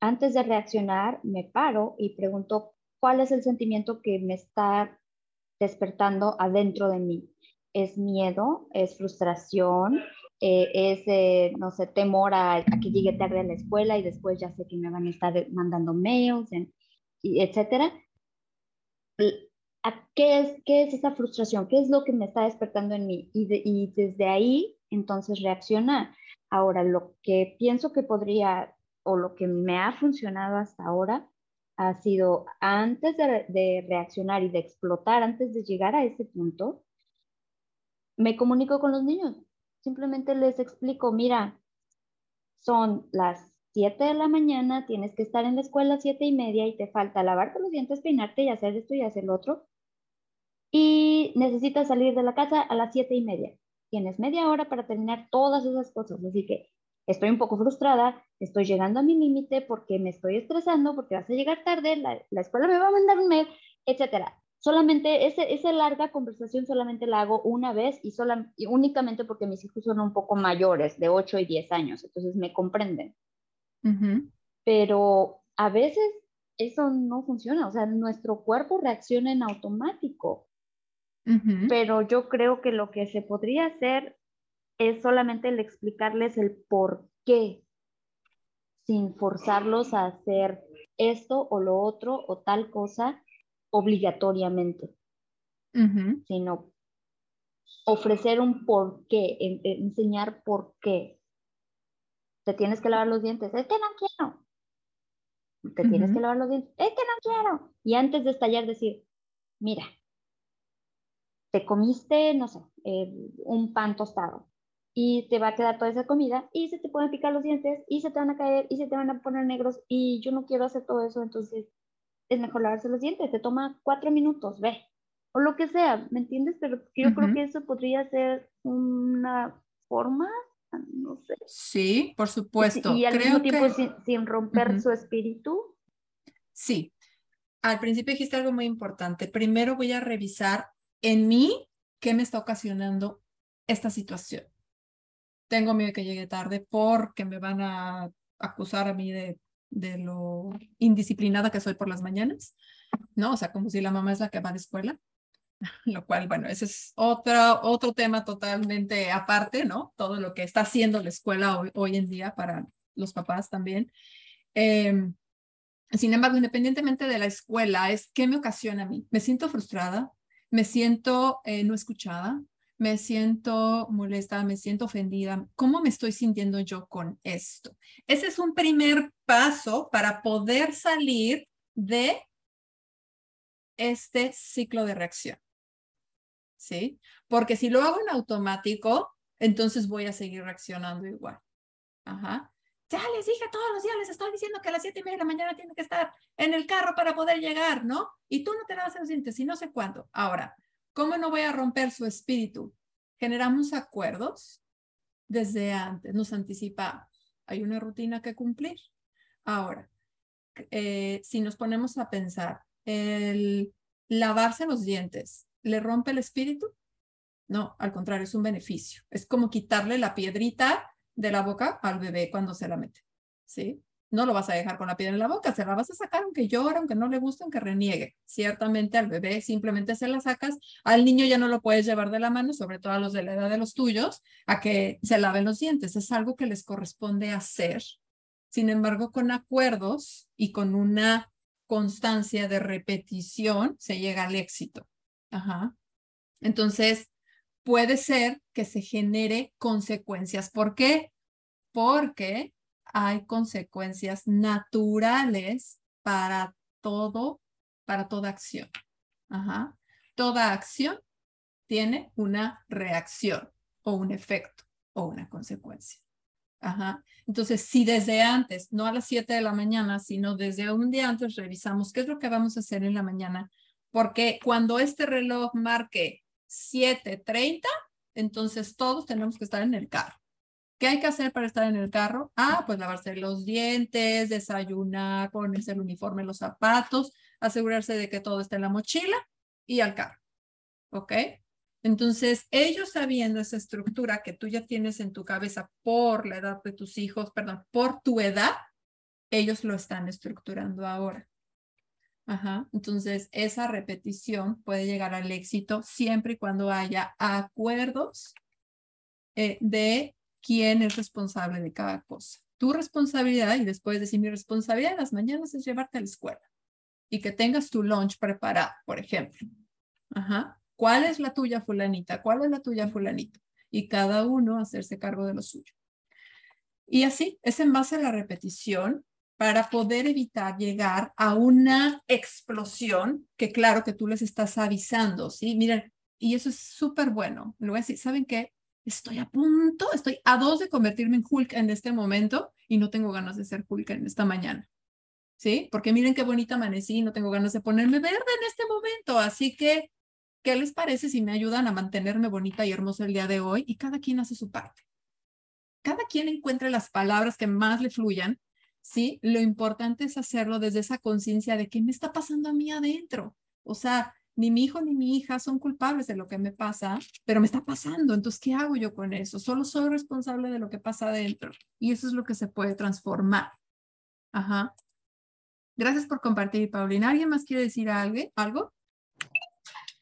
antes de reaccionar me paro y pregunto cuál es el sentimiento que me está despertando adentro de mí. ¿Es miedo? ¿Es frustración? Eh, es, eh, no sé, temor a, que llegue tarde a la escuela y después ya sé que me van a estar mandando mails, en, etcétera. ¿Qué es, ¿Qué es esa frustración? ¿Qué es lo que me está despertando en mí? Y, y desde ahí, entonces, reaccionar. Ahora, lo que pienso que podría, o lo que me ha funcionado hasta ahora, ha sido antes de, reaccionar y de explotar, antes de llegar a ese punto, me comunico con los niños Simplemente les explico, mira, son las 7 de la mañana, tienes que estar en la escuela a 7 y media y te falta lavarte los dientes, peinarte y hacer esto y hacer lo otro. Y necesitas salir de la casa a las 7 y media. Tienes media hora para terminar todas esas cosas. Así que estoy un poco frustrada, estoy llegando a mi límite porque me estoy estresando, porque vas a llegar tarde, la, la escuela me va a mandar un mail, etcétera solamente ese, esa larga conversación solamente la hago una vez y, sola, y únicamente porque mis hijos son un poco mayores, de 8 y 10 años, entonces me comprenden. Pero a veces eso no funciona, o sea, nuestro cuerpo reacciona en automático. Pero yo creo que lo que se podría hacer es solamente el explicarles el por qué, sin forzarlos a hacer esto o lo otro o tal cosa, obligatoriamente, sino ofrecer un por qué, enseñar por qué. Te tienes que lavar los dientes, es que no quiero. Te tienes que lavar los dientes, es que no quiero. Y antes de estallar decir, mira, te comiste, no sé, un pan tostado y te va a quedar toda esa comida y se te pueden picar los dientes y se te van a caer y se te van a poner negros y yo no quiero hacer todo eso, entonces es mejor lavarse los dientes, te toma cuatro minutos, ve, o lo que sea, ¿me entiendes? Pero yo creo que eso podría ser una forma, no sé. Sí, por supuesto. Y, al mismo tiempo sin, romper su espíritu. Sí. Al principio dijiste algo muy importante. Primero voy a revisar en mí qué me está ocasionando esta situación. Tengo miedo de que llegue tarde porque me van a acusar a mí de de lo indisciplinada que soy por las mañanas, ¿no? O sea, como si la mamá es la que va la escuela, lo cual, bueno, ese es otro, otro tema totalmente aparte, ¿no? Todo lo que está haciendo la escuela hoy, hoy en día para los papás también. Em, sin embargo, independientemente de la escuela, es qué me ocasiona a mí. Me siento frustrada, me siento eh, no escuchada, me siento molesta, me siento ofendida. ¿Cómo me estoy sintiendo yo con esto? Ese es un primer paso para poder salir de este ciclo de reacción. ¿Sí? Porque si lo hago en automático, entonces voy a seguir reaccionando igual. Ajá. Ya les dije todos los días, les estoy diciendo que a las siete y media de la mañana tienen que estar en el carro para poder llegar, ¿no? Y tú no te lavas los dientes y no sé cuándo. Ahora, ¿Cómo no voy a romper su espíritu? Generamos acuerdos desde antes, nos anticipamos. Hay una rutina que cumplir. Ahora, eh, si nos ponemos a pensar, el lavarse los dientes, ¿le rompe el espíritu? No, al contrario, es un beneficio. Es como quitarle la piedrita de la boca al bebé cuando se la mete. ¿Sí? no lo vas a dejar con la piedra en la boca, se la vas a sacar aunque llore, aunque no le guste, aunque reniegue. Ciertamente al bebé simplemente se la sacas, al niño ya no lo puedes llevar de la mano, sobre todo a los de la edad de los tuyos, a que se laven los dientes. Es algo que les corresponde hacer. Sin embargo, con acuerdos y con una constancia de repetición se llega al éxito. Ajá. Entonces, puede ser que se genere consecuencias. ¿Por qué? Porque hay consecuencias naturales para todo, para toda acción. Toda acción tiene una reacción o un efecto o una consecuencia. Ajá. Entonces, si desde antes, no a las 7 de la mañana, sino desde un día antes revisamos qué es lo que vamos a hacer en la mañana, porque cuando este reloj marque 7.30, entonces todos tenemos que estar en el carro. ¿Qué hay que hacer para estar en el carro? Ah, pues lavarse los dientes, desayunar, ponerse el uniforme, los zapatos, asegurarse de que todo está en la mochila y al carro. ¿Ok? Entonces, ellos sabiendo esa estructura que tú ya tienes en tu cabeza por la edad de tus hijos, perdón, por tu edad, ellos lo están estructurando ahora. Ajá. Entonces, esa repetición puede llegar al éxito siempre y cuando haya acuerdos eh, de quién es responsable de cada cosa. Tu responsabilidad, y después decir mi responsabilidad en las mañanas es llevarte a la escuela y que tengas tu lunch preparado, por ejemplo. Ajá. ¿Cuál es la tuya, fulanita? ¿Cuál es la tuya, fulanita? Y cada uno hacerse cargo de lo suyo. Y así, es en base a la repetición para poder evitar llegar a una explosión que claro que tú les estás avisando, ¿sí? Miren, y eso es súper bueno. Le voy a decir, ¿saben qué? estoy a punto, estoy a dos de convertirme en Hulk en este momento y no tengo ganas de ser Hulk en esta mañana. ¿Sí? Porque miren qué bonita amanecí, no tengo ganas de ponerme verde en este momento. Así que, ¿qué les parece si me ayudan a mantenerme bonita y hermosa el día de hoy? Y cada quien hace su parte. Cada quien encuentre las palabras que más le fluyan. ¿Sí? Lo importante es hacerlo desde esa conciencia de qué me está pasando a mí adentro. O sea, ni mi hijo ni mi hija son culpables de lo que me pasa, pero me está pasando. Entonces, ¿qué hago yo con eso? Solo soy responsable de lo que pasa adentro. Y eso es lo que se puede transformar. Ajá. Gracias por compartir, Paulina. ¿Alguien más quiere decir algo? ¿Algo?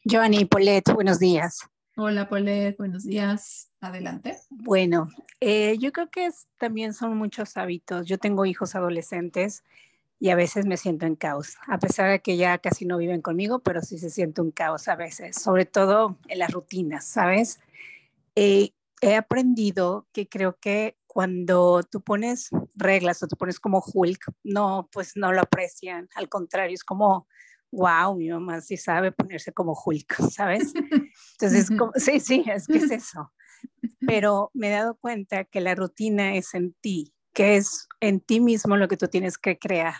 Joanny Polet, buenos días. Hola, Polet, buenos días. Adelante. Bueno, eh, yo creo que también son muchos hábitos. Yo tengo hijos adolescentes y a veces me siento en caos, a pesar de que ya casi no viven conmigo, pero sí se siente un caos a veces, sobre todo en las rutinas, ¿sabes? Eh, he aprendido que creo que cuando tú pones reglas o tú pones como Hulk, no, pues no lo aprecian, al contrario, es como, wow, mi mamá sí sabe ponerse como Hulk, ¿sabes? Entonces, como, sí, sí, es que es eso. Pero me he dado cuenta que la rutina es en ti, que es en ti mismo lo que tú tienes que crear.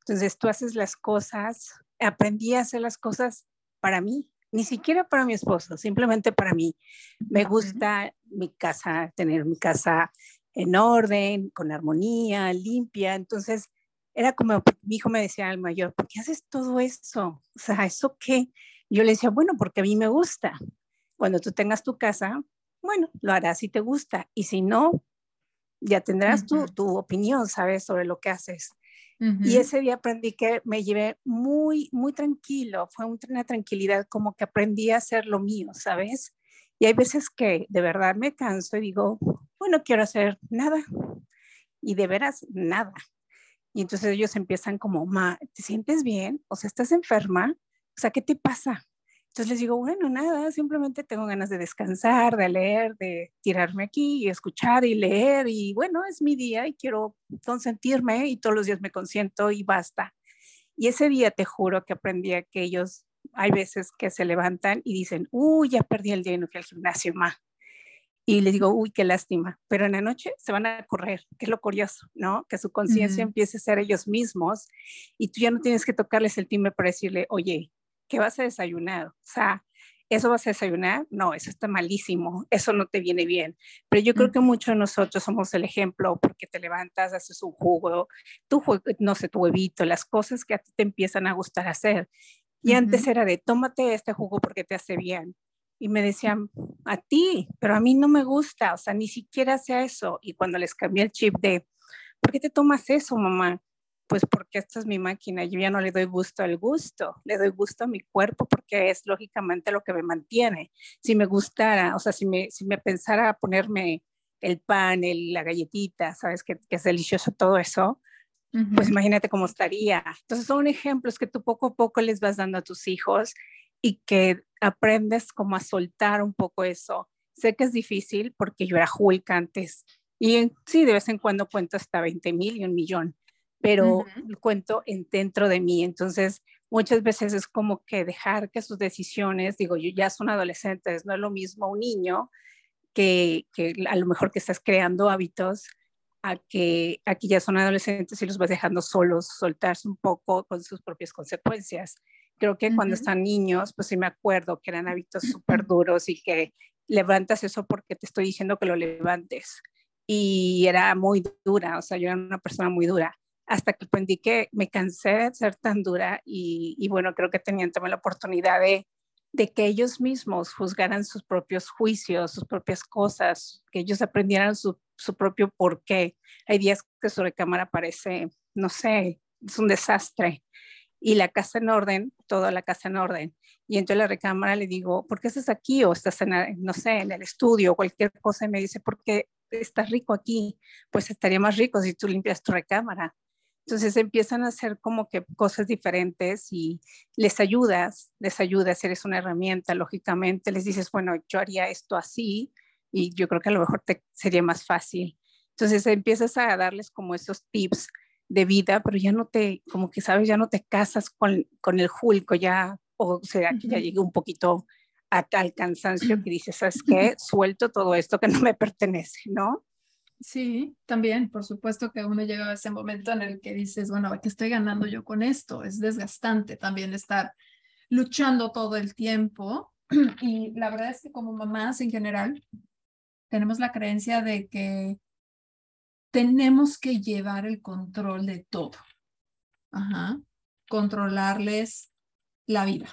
Entonces tú haces las cosas, aprendí a hacer las cosas para mí, ni siquiera para mi esposo, simplemente para mí. Me gusta mi casa, tener mi casa en orden, con armonía, limpia. Entonces era como, mi hijo me decía al mayor, ¿por qué haces todo eso? O sea, ¿eso qué? Yo le decía, bueno, porque a mí me gusta. Cuando tú tengas tu casa, bueno, lo harás si te gusta. Y si no, ya tendrás tu, tu, opinión, ¿sabes?, sobre lo que haces. Y ese día aprendí que me llevé muy, muy tranquilo, fue una tranquilidad como que aprendí a hacer lo mío, ¿sabes? Y hay veces que de verdad me canso y digo, bueno, quiero hacer nada. Y de veras, nada. Y entonces ellos empiezan como, ma, ¿te sientes bien? O sea, ¿estás enferma? O sea, ¿qué te pasa? Entonces les digo, bueno, nada, simplemente tengo ganas de descansar, de leer, de tirarme aquí y escuchar y leer y bueno, es mi día y quiero consentirme y todos los días me consiento y basta. Y ese día te juro que aprendí a que ellos, hay veces que se levantan y dicen, uy, ya perdí el día y no fui al gimnasio, ma. Y les digo, uy, qué lástima. Pero en la noche se van a correr, que es lo curioso, ¿no? Que su conciencia empiece a ser ellos mismos y tú ya no tienes que tocarles el timbre para decirle, oye, ¿qué vas a desayunar? O sea, ¿eso vas a desayunar? No, eso está malísimo, eso no te viene bien. Pero yo creo que muchos de nosotros somos el ejemplo porque te levantas, haces un jugo, tu, no sé, tu huevito, las cosas que a ti te empiezan a gustar hacer. Y antes era de, tómate este jugo porque te hace bien. Y me decían, a ti, pero a mí no me gusta, o sea, ni siquiera sea eso. Y cuando les cambié el chip de, ¿por qué te tomas eso, mamá? pues porque esta es mi máquina, yo ya no le doy gusto al gusto, le doy gusto a mi cuerpo porque es lógicamente lo que me mantiene. Si me gustara, o sea, si me, si me pensara ponerme el pan, el, la galletita, sabes que, es delicioso todo eso, pues imagínate cómo estaría. Entonces son ejemplos que tú poco a poco les vas dando a tus hijos y que aprendes como a soltar un poco eso. Sé que es difícil porque yo era Hulk antes y sí, de vez en cuando cuento hasta 20 mil y un millón pero cuento en, dentro de mí. Entonces, muchas veces es como que dejar que sus decisiones, digo, yo ya son adolescentes, no es lo mismo un niño que, que a lo mejor que estás creando hábitos a que aquí ya son adolescentes y los vas dejando solos, soltarse un poco con sus propias consecuencias. Creo que cuando están niños, pues sí me acuerdo que eran hábitos súper duros y que levantas eso porque te estoy diciendo que lo levantes. Y era muy dura, o sea, yo era una persona muy dura hasta que aprendí que me cansé de ser tan dura y, bueno, creo que tenían también la oportunidad de, de, que ellos mismos juzgaran sus propios juicios, sus propias cosas, que ellos aprendieran su, su propio porqué. Hay días que su recámara parece, no sé, es un desastre. Y la casa en orden, toda la casa en orden. Y a la recámara, le digo, ¿por qué estás aquí? O estás en, no sé, en el estudio o cualquier cosa. Y me dice, ¿por qué estás rico aquí? Pues estaría más rico si tú limpias tu recámara. Entonces empiezan a hacer como que cosas diferentes y les ayudas, les ayudas, eres una herramienta, lógicamente, les dices, bueno, yo haría esto así y yo creo que a lo mejor te sería más fácil. Entonces empiezas a darles como esos tips de vida, pero ya no te, como que sabes, ya no te casas con, con el julco, ya, o sea, que ya llegué un poquito al cansancio que dices, ¿sabes qué? Suelto todo esto que no me pertenece, ¿no? Sí, también, por supuesto que uno llega a ese momento en el que dices, bueno, ¿qué estoy ganando yo con esto? Es desgastante también estar luchando todo el tiempo. Y la verdad es que como mamás en general, tenemos la creencia de que tenemos que llevar el control de todo. Controlarles la vida,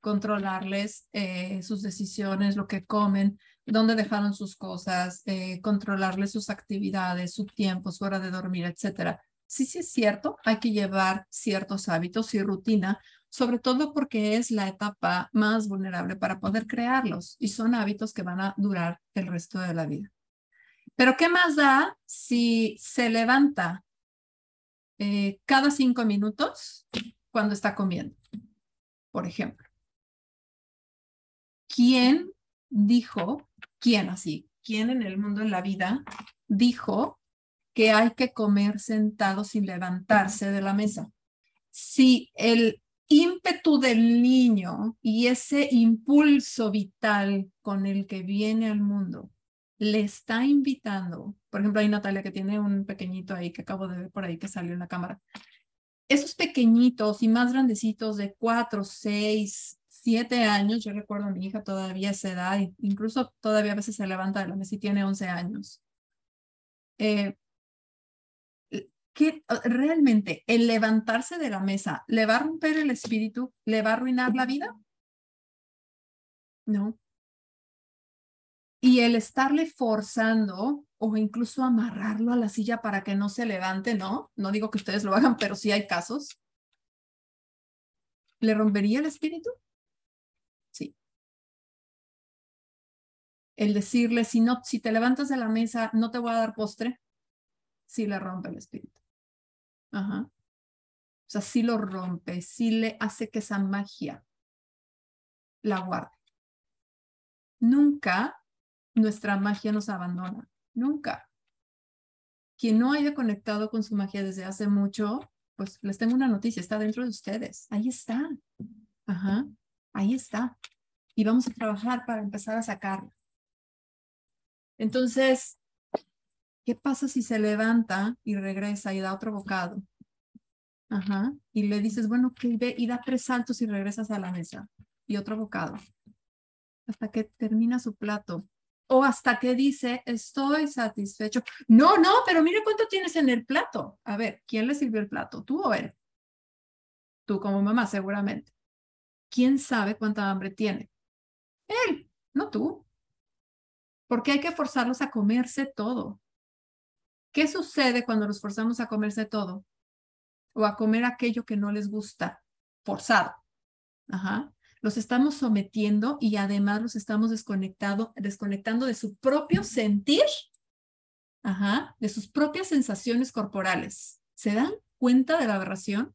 controlarles eh, sus decisiones, lo que comen, dónde dejaron sus cosas, eh, controlarle sus actividades, su tiempo, su hora de dormir, etcétera. Sí, sí es cierto, hay que llevar ciertos hábitos y rutina, sobre todo porque es la etapa más vulnerable para poder crearlos y son hábitos que van a durar el resto de la vida. Pero ¿qué más da si se levanta eh, cada cinco minutos cuando está comiendo? Por ejemplo, ¿quién dijo ¿quién así? ¿Quién en el mundo, en la vida, dijo que hay que comer sentado sin levantarse de la mesa? Si el ímpetu del niño y ese impulso vital con el que viene al mundo le está invitando, por ejemplo, hay Natalia que tiene un pequeñito ahí que acabo de ver por ahí que salió en la cámara. Esos pequeñitos y más grandecitos de cuatro, seis, siete años, yo recuerdo a mi hija todavía esa edad, incluso todavía a veces se levanta de la mesa y tiene 11 años. Eh, que realmente el levantarse de la mesa le va a romper el espíritu, le va a arruinar la vida? No. Y el estarle forzando o incluso amarrarlo a la silla para que no se levante, no, no digo que ustedes lo hagan, pero sí hay casos. ¿Le rompería el espíritu? el decirle, si, no, si te levantas de la mesa, no te voy a dar postre, sí le rompe el espíritu. Ajá. O sea, sí lo rompe, sí le hace que esa magia la guarde. Nunca nuestra magia nos abandona, nunca. Quien no haya conectado con su magia desde hace mucho, pues les tengo una noticia, está dentro de ustedes. Ahí está. Ajá, ahí está. Y vamos a trabajar para empezar a sacarla. Entonces, ¿qué pasa si se levanta y regresa y da otro bocado? Ajá. Y le dices, bueno, que ve y da tres saltos y regresas a la mesa. Y otro bocado. Hasta que termina su plato. O hasta que dice, estoy satisfecho. No, no, pero mire cuánto tienes en el plato. A ver, ¿quién le sirvió el plato? ¿Tú o él? Tú como mamá, seguramente. ¿Quién sabe cuánta hambre tiene? Él, no tú porque hay que forzarlos a comerse todo. ¿Qué sucede cuando los forzamos a comerse todo? O a comer aquello que no les gusta, forzado. Ajá. Los estamos sometiendo y además los estamos desconectado, desconectando de su propio sentir, Ajá, de sus propias sensaciones corporales. ¿Se dan cuenta de la aberración?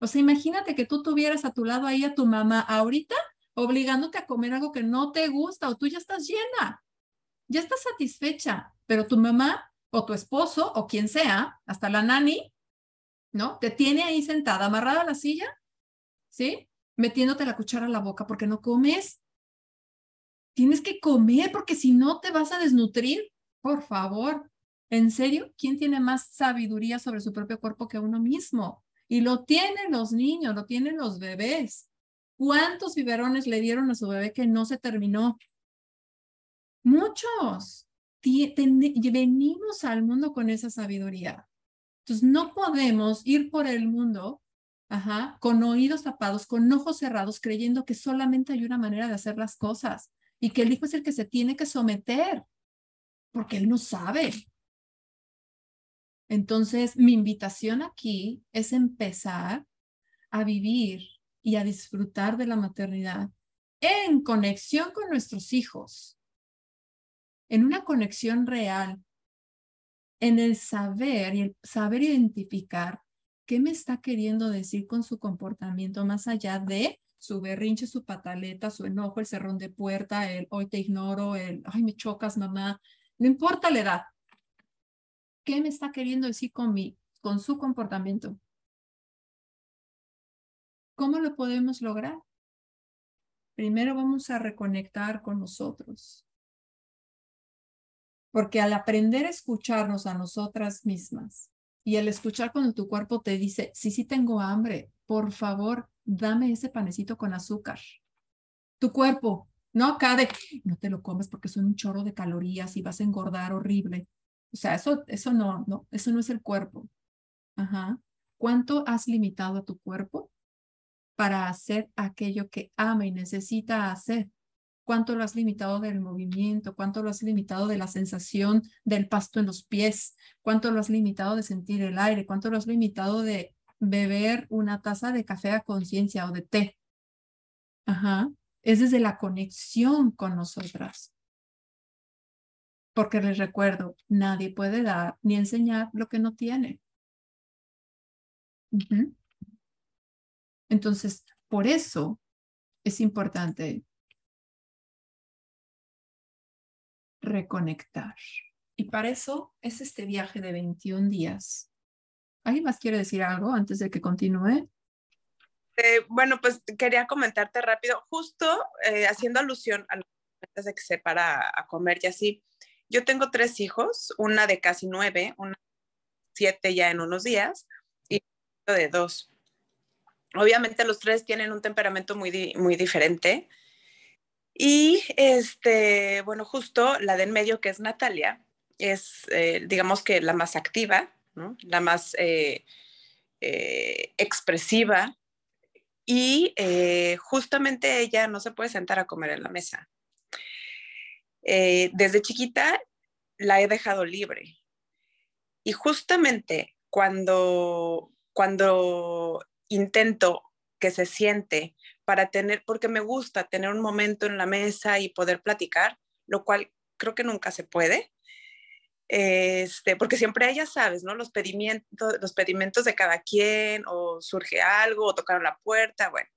O sea, imagínate que tú tuvieras a tu lado ahí a tu mamá ahorita obligándote a comer algo que no te gusta o tú ya estás llena ya estás satisfecha, pero tu mamá o tu esposo o quien sea, hasta la nani, ¿no? Te tiene ahí sentada, amarrada a la silla, ¿sí? Metiéndote la cuchara a la boca porque no comes. Tienes que comer porque si no te vas a desnutrir. Por favor. ¿En serio? ¿Quién tiene más sabiduría sobre su propio cuerpo que uno mismo? Y lo tienen los niños, lo tienen los bebés. ¿Cuántos biberones le dieron a su bebé que no se terminó? Muchos. Venimos al mundo con esa sabiduría. Entonces, no podemos ir por el mundo ajá, con oídos tapados, con ojos cerrados, creyendo que solamente hay una manera de hacer las cosas y que el hijo es el que se tiene que someter, porque él no sabe. Entonces, mi invitación aquí es empezar a vivir y a disfrutar de la maternidad en conexión con nuestros hijos, en una conexión real, en el saber y el saber identificar qué me está queriendo decir con su comportamiento más allá de su berrinche, su pataleta, su enojo, el cerrón de puerta, el hoy te ignoro, el ay me chocas mamá, no importa la edad. ¿Qué me está queriendo decir con mi con su comportamiento? ¿Cómo lo podemos lograr? Primero vamos a reconectar con nosotros. Porque al aprender a escucharnos a nosotras mismas y al escuchar cuando tu cuerpo te dice, sí, sí tengo hambre, por favor, dame ese panecito con azúcar. Tu cuerpo, no acá de, no te lo comes porque son un chorro de calorías y vas a engordar horrible. O sea, eso, eso no, no, eso no es el cuerpo. Ajá. ¿Cuánto has limitado a tu cuerpo para hacer aquello que ama y necesita hacer? Cuánto lo has limitado del movimiento, cuánto lo has limitado de la sensación del pasto en los pies, cuánto lo has limitado de sentir el aire, cuánto lo has limitado de beber una taza de café a conciencia o de té. Ajá. Es desde la conexión con nosotras. Porque les recuerdo, nadie puede dar ni enseñar lo que no tiene. Entonces, por eso es importante reconectar. Y para eso es este viaje de 21 días. ¿Alguien más quiere decir algo antes de que continúe? Eh, bueno, pues quería comentarte rápido, justo eh, haciendo alusión a antes de que se para a comer y así. Yo tengo tres hijos, una de casi nueve, una de siete ya en unos días y de dos. Obviamente los tres tienen un temperamento muy, muy diferente. Y este, bueno, justo la de en medio, que es Natalia, es, eh, digamos que la más activa, la más eh, eh, expresiva. Y justamente ella no se puede sentar a comer en la mesa. desde chiquita la he dejado libre. Y justamente cuando, cuando intento que se siente para tener, porque me gusta tener un momento en la mesa y poder platicar, lo cual creo que nunca se puede. Este, porque siempre ella sabes, ¿no? Los pedimientos, los pedimentos de cada quien, o surge algo, o tocaron la puerta, bueno.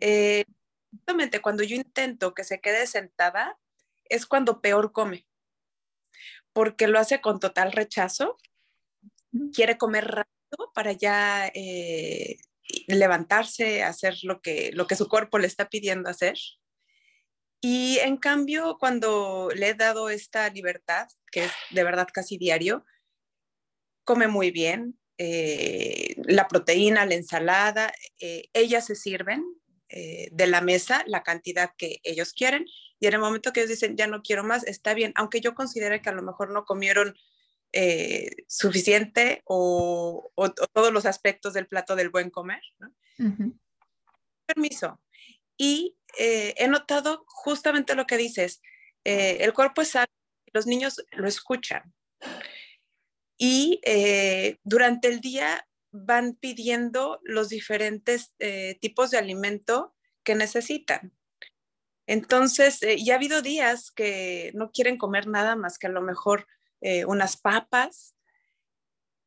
Eh, justamente cuando yo intento que se quede sentada, es cuando peor come, porque lo hace con total rechazo, quiere comer rápido para ya eh, levantarse, hacer lo que, lo que su cuerpo le está pidiendo hacer. Y en cambio, cuando le he dado esta libertad, que es de verdad casi diario, come muy bien, eh, la proteína, la ensalada, eh, ellas se sirven eh, de la mesa la cantidad que ellos quieren y en el momento que ellos dicen ya no quiero más, está bien, aunque yo considere que a lo mejor no comieron eh, suficiente o, todos los aspectos del plato del buen comer. Permiso. Y eh, he notado justamente lo que dices, eh, el cuerpo es sabio, los niños lo escuchan. Y durante el día van pidiendo los diferentes tipos de alimento que necesitan. Entonces, ya ha habido días que no quieren comer nada más que a lo mejor eh, unas papas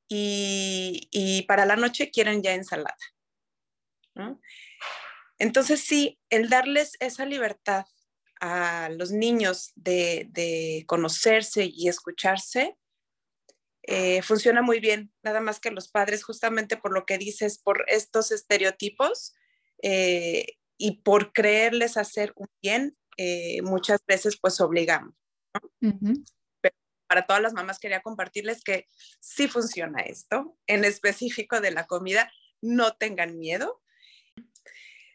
y, para la noche quieren ya ensalada. Entonces sí, el darles esa libertad a los niños de, conocerse y escucharse, eh, funciona muy bien, nada más que los padres, justamente por lo que dices, por estos estereotipos, eh, y por creerles hacer un bien, muchas veces pues obligamos. Pero para todas las mamás quería compartirles que sí funciona esto, en específico de la comida, no tengan miedo.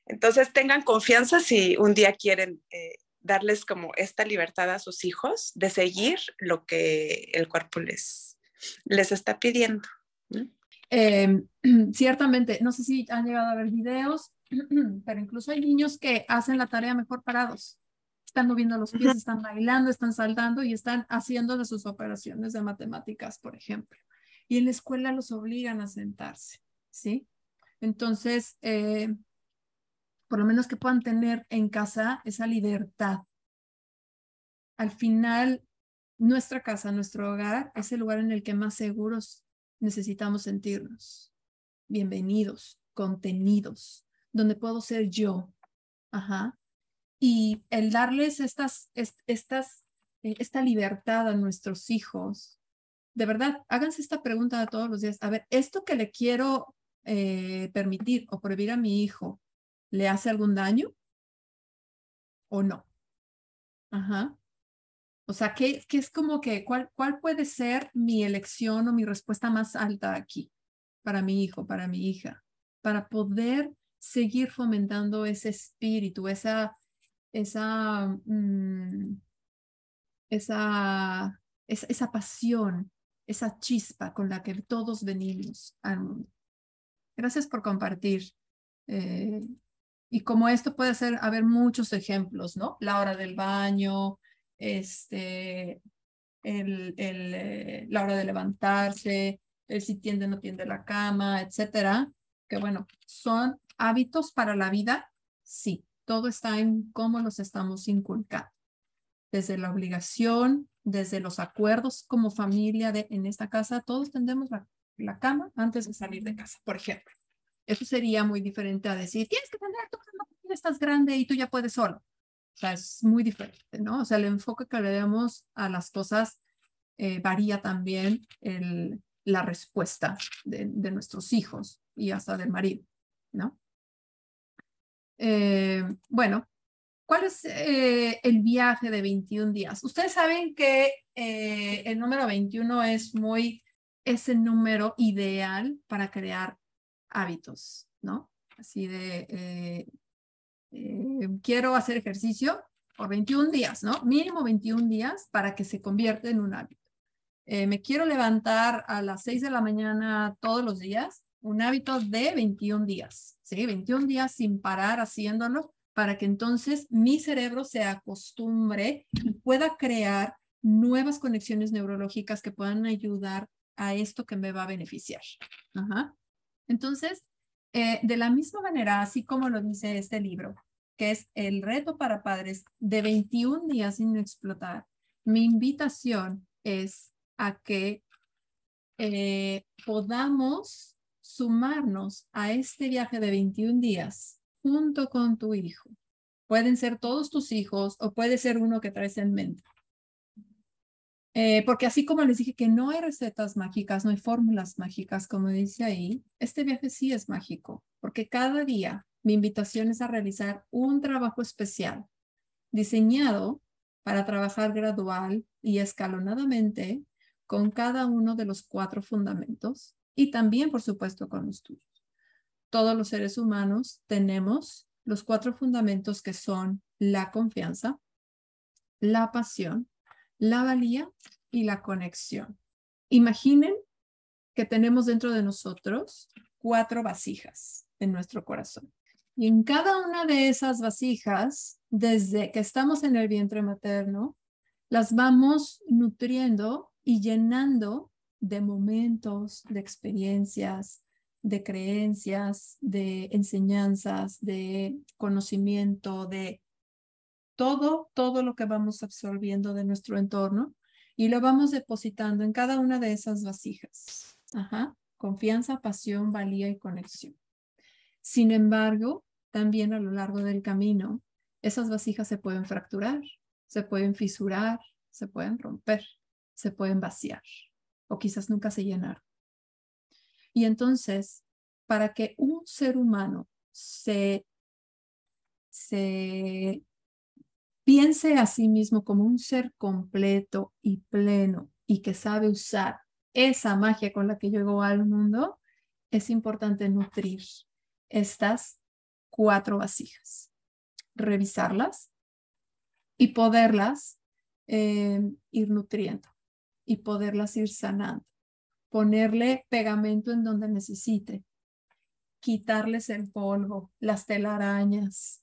Entonces tengan confianza si un día quieren eh, darles como esta libertad a sus hijos de seguir lo que el cuerpo les, les está pidiendo. Em, ciertamente, no sé si han llegado a ver videos, pero incluso hay niños que hacen la tarea mejor parados. Están moviendo los pies, están bailando, están saltando y están haciendo de sus operaciones de matemáticas, por ejemplo. Y en la escuela los obligan a sentarse, ¿sí? Entonces, eh, por lo menos que puedan tener en casa esa libertad. Al final, nuestra casa, nuestro hogar, es el lugar en el que más seguros necesitamos sentirnos. Bienvenidos, contenidos, donde puedo ser yo. Ajá. Y el darles estas, estas, eh, esta libertad a nuestros hijos, de verdad, háganse esta pregunta todos los días. A ver, esto que le quiero eh, permitir o prohibir a mi hijo, ¿le hace algún daño o no? Ajá. O sea, ¿qué, qué es como que, cuál, cuál puede ser mi elección o mi respuesta más alta aquí para mi hijo, para mi hija, para poder seguir fomentando ese espíritu, esa, esa, mm, esa, esa, esa pasión, esa chispa con la que todos venimos. Gracias por compartir. Eh, y como esto puede ser, haber muchos ejemplos, ¿no? La hora del baño, este, el, el, eh, la hora de levantarse, el si tiende o no tiende la cama, etcétera. Que bueno, son hábitos para la vida, sí. Todo está en cómo los estamos inculcando. Desde la obligación, desde los acuerdos como familia de en esta casa, todos tendemos la, la cama antes de salir de casa, por ejemplo. Eso sería muy diferente a decir, tienes que tener tu cama, estás grande y tú ya puedes solo. O sea, es muy diferente, ¿no? O sea, el enfoque que le damos a las cosas eh, varía también el, la respuesta de, de, nuestros hijos y hasta del marido, ¿no? Eh, bueno, ¿cuál es eh, el viaje de 21 días? Ustedes saben que el número 21 es muy, es el número ideal para crear hábitos, ¿no? Así de, eh, eh, quiero hacer ejercicio por 21 días, ¿no? Mínimo 21 días para que se convierta en un hábito. Eh, me quiero levantar a las 6 de la mañana todos los días, un hábito de 21 días, ¿sí? 21 días sin parar haciéndolo para que entonces mi cerebro se acostumbre y pueda crear nuevas conexiones neurológicas que puedan ayudar a esto que me va a beneficiar. Ajá. Entonces, eh, de la misma manera, así como lo dice este libro, que es el reto para padres de 21 días sin explotar, mi invitación es a que eh, podamos sumarnos a este viaje de 21 días junto con tu hijo. Pueden ser todos tus hijos o puede ser uno que traes en mente. Eh, porque así como les dije que no hay recetas mágicas, no hay fórmulas mágicas, como dice ahí, este viaje sí es mágico, porque cada día mi invitación es a realizar un trabajo especial diseñado para trabajar gradual y escalonadamente con cada uno de los cuatro fundamentos y también, por supuesto, con los tuyos. Todos los seres humanos tenemos los cuatro fundamentos que son la confianza, la pasión, la valía y la conexión. Imaginen que tenemos dentro de nosotros cuatro vasijas en nuestro corazón. Y en cada una de esas vasijas, desde que estamos en el vientre materno, las vamos nutriendo y llenando de momentos, de experiencias, de creencias, de enseñanzas, de conocimiento, de todo, todo lo que vamos absorbiendo de nuestro entorno y lo vamos depositando en cada una de esas vasijas. Confianza, pasión, valía y conexión. Sin embargo, también a lo largo del camino, esas vasijas se pueden fracturar, se pueden fisurar, se pueden romper, se pueden vaciar o quizás nunca se llenar. Y entonces, para que un ser humano se se piense a sí mismo como un ser completo y pleno y que sabe usar esa magia con la que llegó al mundo, es importante nutrir estas cuatro vasijas, revisarlas y poderlas eh, ir nutriendo y poderlas ir sanando, ponerle pegamento en donde necesite, quitarles el polvo, las telarañas,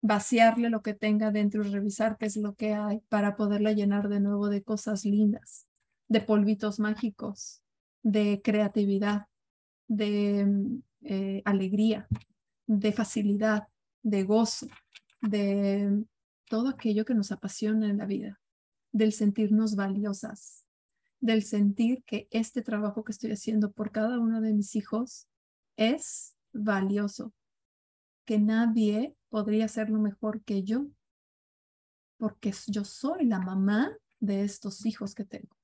vaciarle lo que tenga dentro y revisar qué es lo que hay para poderla llenar de nuevo de cosas lindas, de polvitos mágicos, de creatividad, de eh, alegría, de facilidad, de gozo, de todo aquello que nos apasiona en la vida, del sentirnos valiosas, del sentir que este trabajo que estoy haciendo por cada uno de mis hijos es valioso, que nadie podría hacerlo mejor que yo, porque yo soy la mamá de estos hijos que tengo.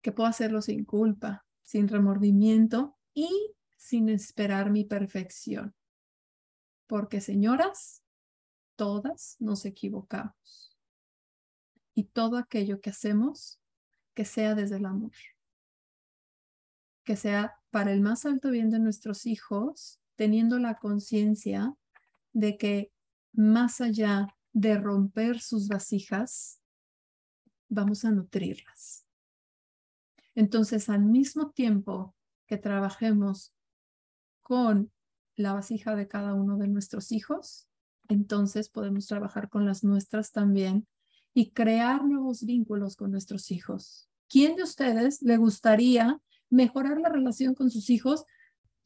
Que puedo hacerlo sin culpa, sin remordimiento y sin esperar mi perfección. Porque señoras, todas nos equivocamos. Y todo aquello que hacemos, que sea desde el amor. Que sea para el más alto bien de nuestros hijos teniendo la conciencia de que más allá de romper sus vasijas, vamos a nutrirlas. Entonces, al mismo tiempo que trabajemos con la vasija de cada uno de nuestros hijos, entonces podemos trabajar con las nuestras también y crear nuevos vínculos con nuestros hijos. ¿Quién de ustedes le gustaría mejorar la relación con sus hijos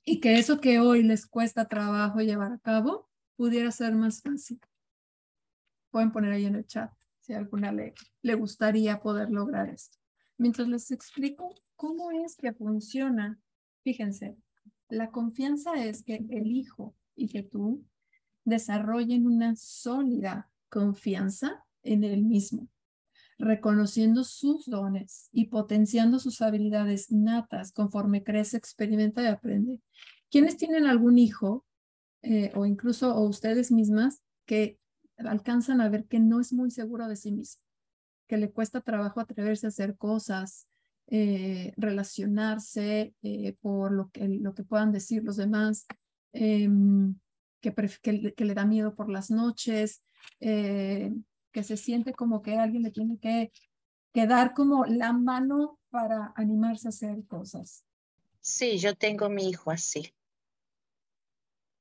y que eso que hoy les cuesta trabajo llevar a cabo pudiera ser más fácil. Pueden poner ahí en el chat si alguna le, le gustaría poder lograr esto. Mientras les explico cómo es que funciona, fíjense, la confianza es que el hijo y que tú desarrollen una sólida confianza en el mismo reconociendo sus dones y potenciando sus habilidades natas conforme crece, experimenta y aprende. ¿Quiénes tienen algún hijo eh, o incluso ustedes mismas que alcanzan a ver que no es muy seguro de sí mismo, que le cuesta trabajo atreverse a hacer cosas, eh, relacionarse eh, por lo que, lo que puedan decir los demás, em, que, que, que, le da miedo por las noches, que se siente como que alguien le tiene que, que dar como la mano para animarse a hacer cosas. Sí, yo tengo mi hijo así.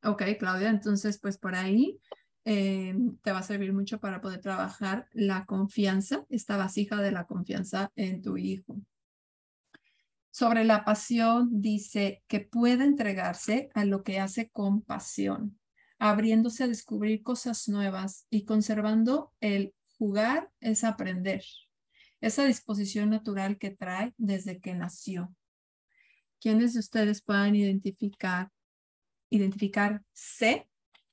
Ok, Claudia, entonces pues por ahí eh, te va a servir mucho para poder trabajar la confianza, esta vasija de la confianza en tu hijo. Sobre la pasión, dice que puede entregarse a lo que hace con pasión abriéndose a descubrir cosas nuevas y conservando el jugar es aprender, esa disposición natural que trae desde que nació. ¿Quiénes de ustedes puedan identificar, identificarse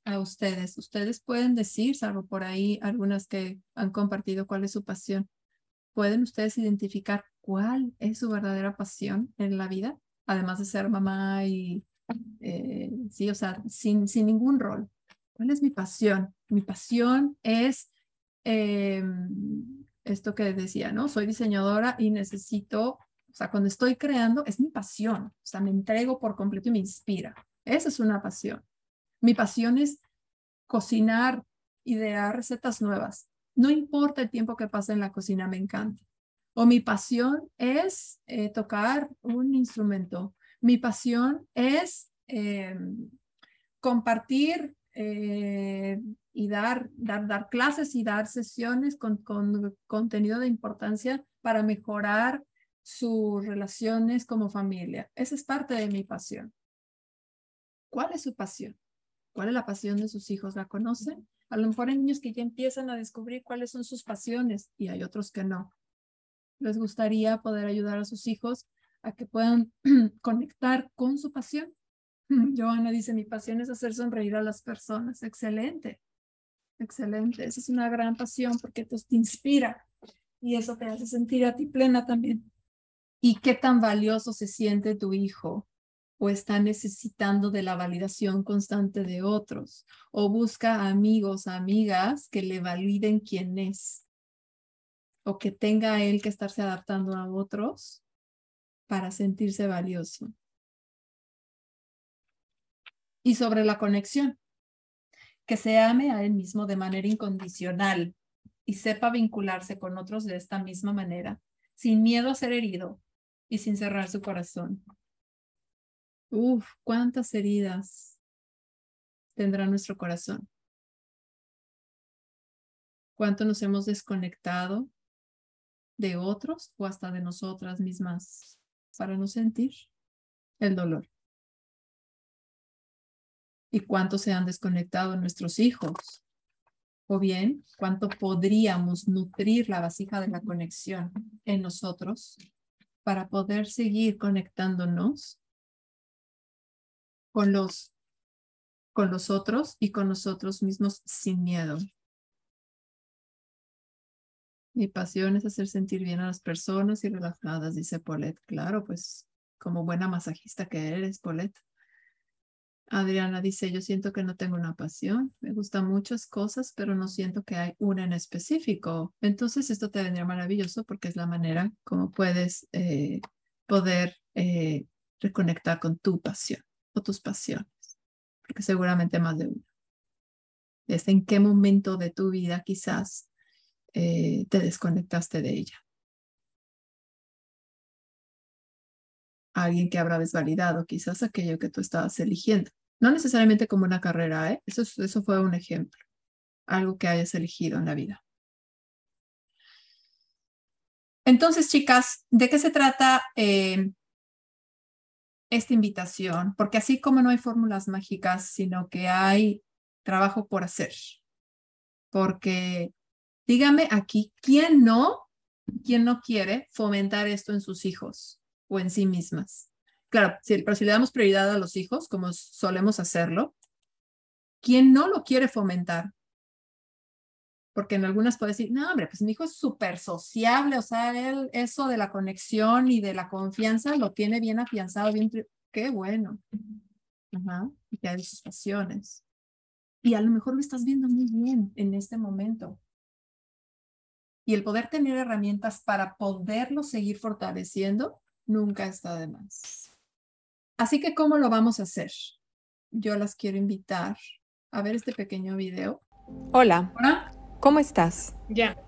a ustedes? Ustedes pueden decir, salvo por ahí algunas que han compartido cuál es su pasión, ¿pueden ustedes identificar cuál es su verdadera pasión en la vida? Además de ser mamá y eh, sí, o sea, sin, sin ningún rol. ¿Cuál es mi pasión? Mi pasión es eh, esto que decía, ¿no? Soy diseñadora y necesito, o sea, cuando estoy creando, es mi pasión, o sea, me entrego por completo y me inspira. Esa es una pasión. Mi pasión es cocinar, idear recetas nuevas. No importa el tiempo que pase en la cocina, me encanta. O mi pasión es eh, tocar un instrumento mi pasión es em, compartir eh, y dar, dar, dar clases y dar sesiones con, con contenido de importancia para mejorar sus relaciones como familia. Esa es parte de mi pasión. ¿Cuál es su pasión? ¿Cuál es la pasión de sus hijos? ¿La conocen? A lo mejor hay niños que ya empiezan a descubrir cuáles son sus pasiones y hay otros que no. Les gustaría poder ayudar a sus hijos a que puedan conectar con su pasión. Joana dice, mi pasión es hacer sonreír a las personas. Excelente, excelente. Esa es una gran pasión porque te inspira y eso te hace sentir a ti plena también. ¿Y qué tan valioso se siente tu hijo o está necesitando de la validación constante de otros o busca amigos, amigas que le validen quién es o que tenga él que estarse adaptando a otros para sentirse valioso. Y sobre la conexión, que se ame a él mismo de manera incondicional y sepa vincularse con otros de esta misma manera, sin miedo a ser herido y sin cerrar su corazón. Uf, cuántas heridas tendrá nuestro corazón. Cuánto nos hemos desconectado de otros o hasta de nosotras mismas para no sentir el dolor. Y cuánto se han desconectado nuestros hijos. O bien, cuánto podríamos nutrir la vasija de la conexión en nosotros para poder seguir conectándonos con los, con los otros y con nosotros mismos sin miedo. Mi pasión es hacer sentir bien a las personas y relajadas, dice Paulette. Claro, pues como buena masajista que eres, Paulette. Adriana dice, yo siento que no tengo una pasión, me gustan muchas cosas, pero no siento que hay una en específico. Entonces esto te vendría maravilloso porque es la manera como puedes eh, poder eh, reconectar con tu pasión tus pasiones, porque seguramente más de una. Es en qué momento de tu vida quizás eh, te desconectaste de ella. Alguien que habrá desvalidado quizás aquello que tú estabas eligiendo. No necesariamente como una carrera, ¿eh? eso, eso fue un ejemplo. Algo que hayas elegido en la vida. Entonces, chicas, ¿de qué se trata eh, esta invitación, porque así como no hay fórmulas mágicas, sino que hay trabajo por hacer. Porque dígame aquí, ¿quién no, quién no quiere fomentar esto en sus hijos o en sí mismas? Claro, pero si le damos prioridad a los hijos, como solemos hacerlo, ¿quién no lo quiere fomentar? porque en algunas puede decir, no, hombre, pues mi hijo es súper sociable, o sea, él eso de la conexión y de la confianza lo tiene bien afianzado, bien, qué bueno. Y que hay sus pasiones. Y a lo mejor lo estás viendo muy bien en este momento. Y el poder tener herramientas para poderlo seguir fortaleciendo nunca está de más. Así que, ¿cómo lo vamos a hacer? Yo las quiero invitar a ver este pequeño video. Hola. Hola. ¿Cómo estás? Ya.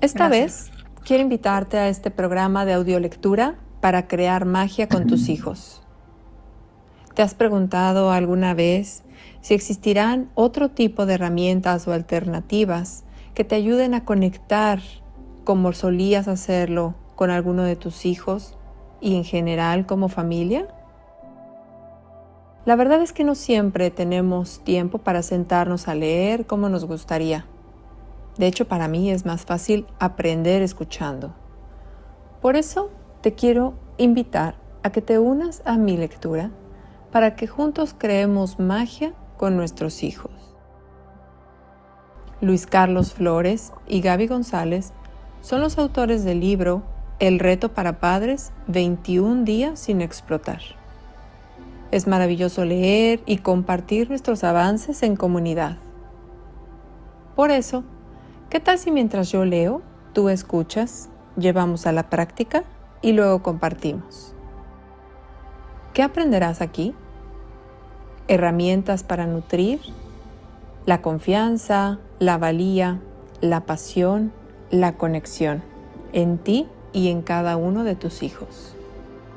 Esta vez quiero invitarte a este programa de audiolectura para crear magia con tus hijos. ¿Te has preguntado alguna vez si existirán otro tipo de herramientas o alternativas que te ayuden a conectar como solías hacerlo con alguno de tus hijos y en general como familia? La verdad es que no siempre tenemos tiempo para sentarnos a leer como nos gustaría. De hecho, para mí es más fácil aprender escuchando. Por eso te quiero invitar a que te unas a mi lectura para que juntos creemos magia con nuestros hijos. Luis Carlos Flores y Gaby González son los autores del libro El reto para padres 21 días sin explotar. Es maravilloso leer y compartir nuestros avances en comunidad. Por eso, ¿Qué tal si mientras yo leo, tú escuchas, llevamos a la práctica y luego compartimos? ¿Qué aprenderás aquí? Herramientas para nutrir la confianza, la valía, la pasión, la conexión en ti y en cada uno de tus hijos.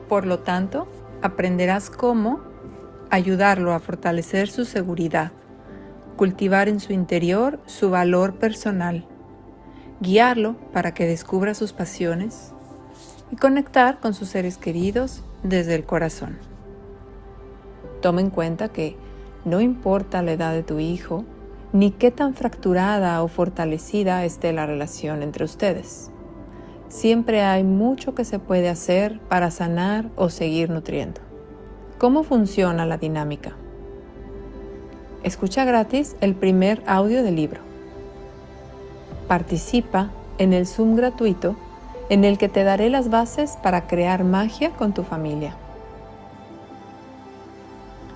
Por lo tanto, aprenderás cómo ayudarlo a fortalecer su seguridad cultivar en su interior su valor personal, guiarlo para que descubra sus pasiones y conectar con sus seres queridos desde el corazón. Toma en cuenta que no importa la edad de tu hijo, ni qué tan fracturada o fortalecida esté la relación entre ustedes. Siempre hay mucho que se puede hacer para sanar o seguir nutriendo. ¿Cómo funciona la dinámica? Escucha gratis el primer audio del libro. Participa en el Zoom gratuito en el que te daré las bases para crear magia con tu familia.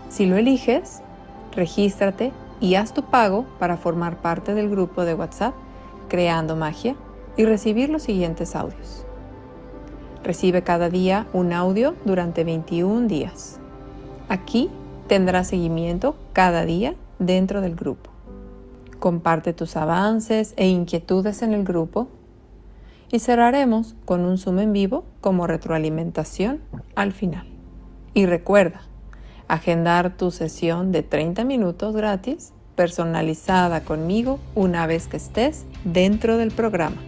Si lo eliges, regístrate y haz tu pago para formar parte del grupo de WhatsApp Creando Magia y recibir los siguientes audios. Recibe cada día un audio durante 21 días. Aquí tendrás seguimiento cada día dentro del grupo. Comparte tus avances e inquietudes en el grupo y cerraremos con un Zoom en vivo como retroalimentación al final. Y recuerda, agendar tu sesión de 30 minutos gratis personalizada conmigo una vez que estés dentro del programa.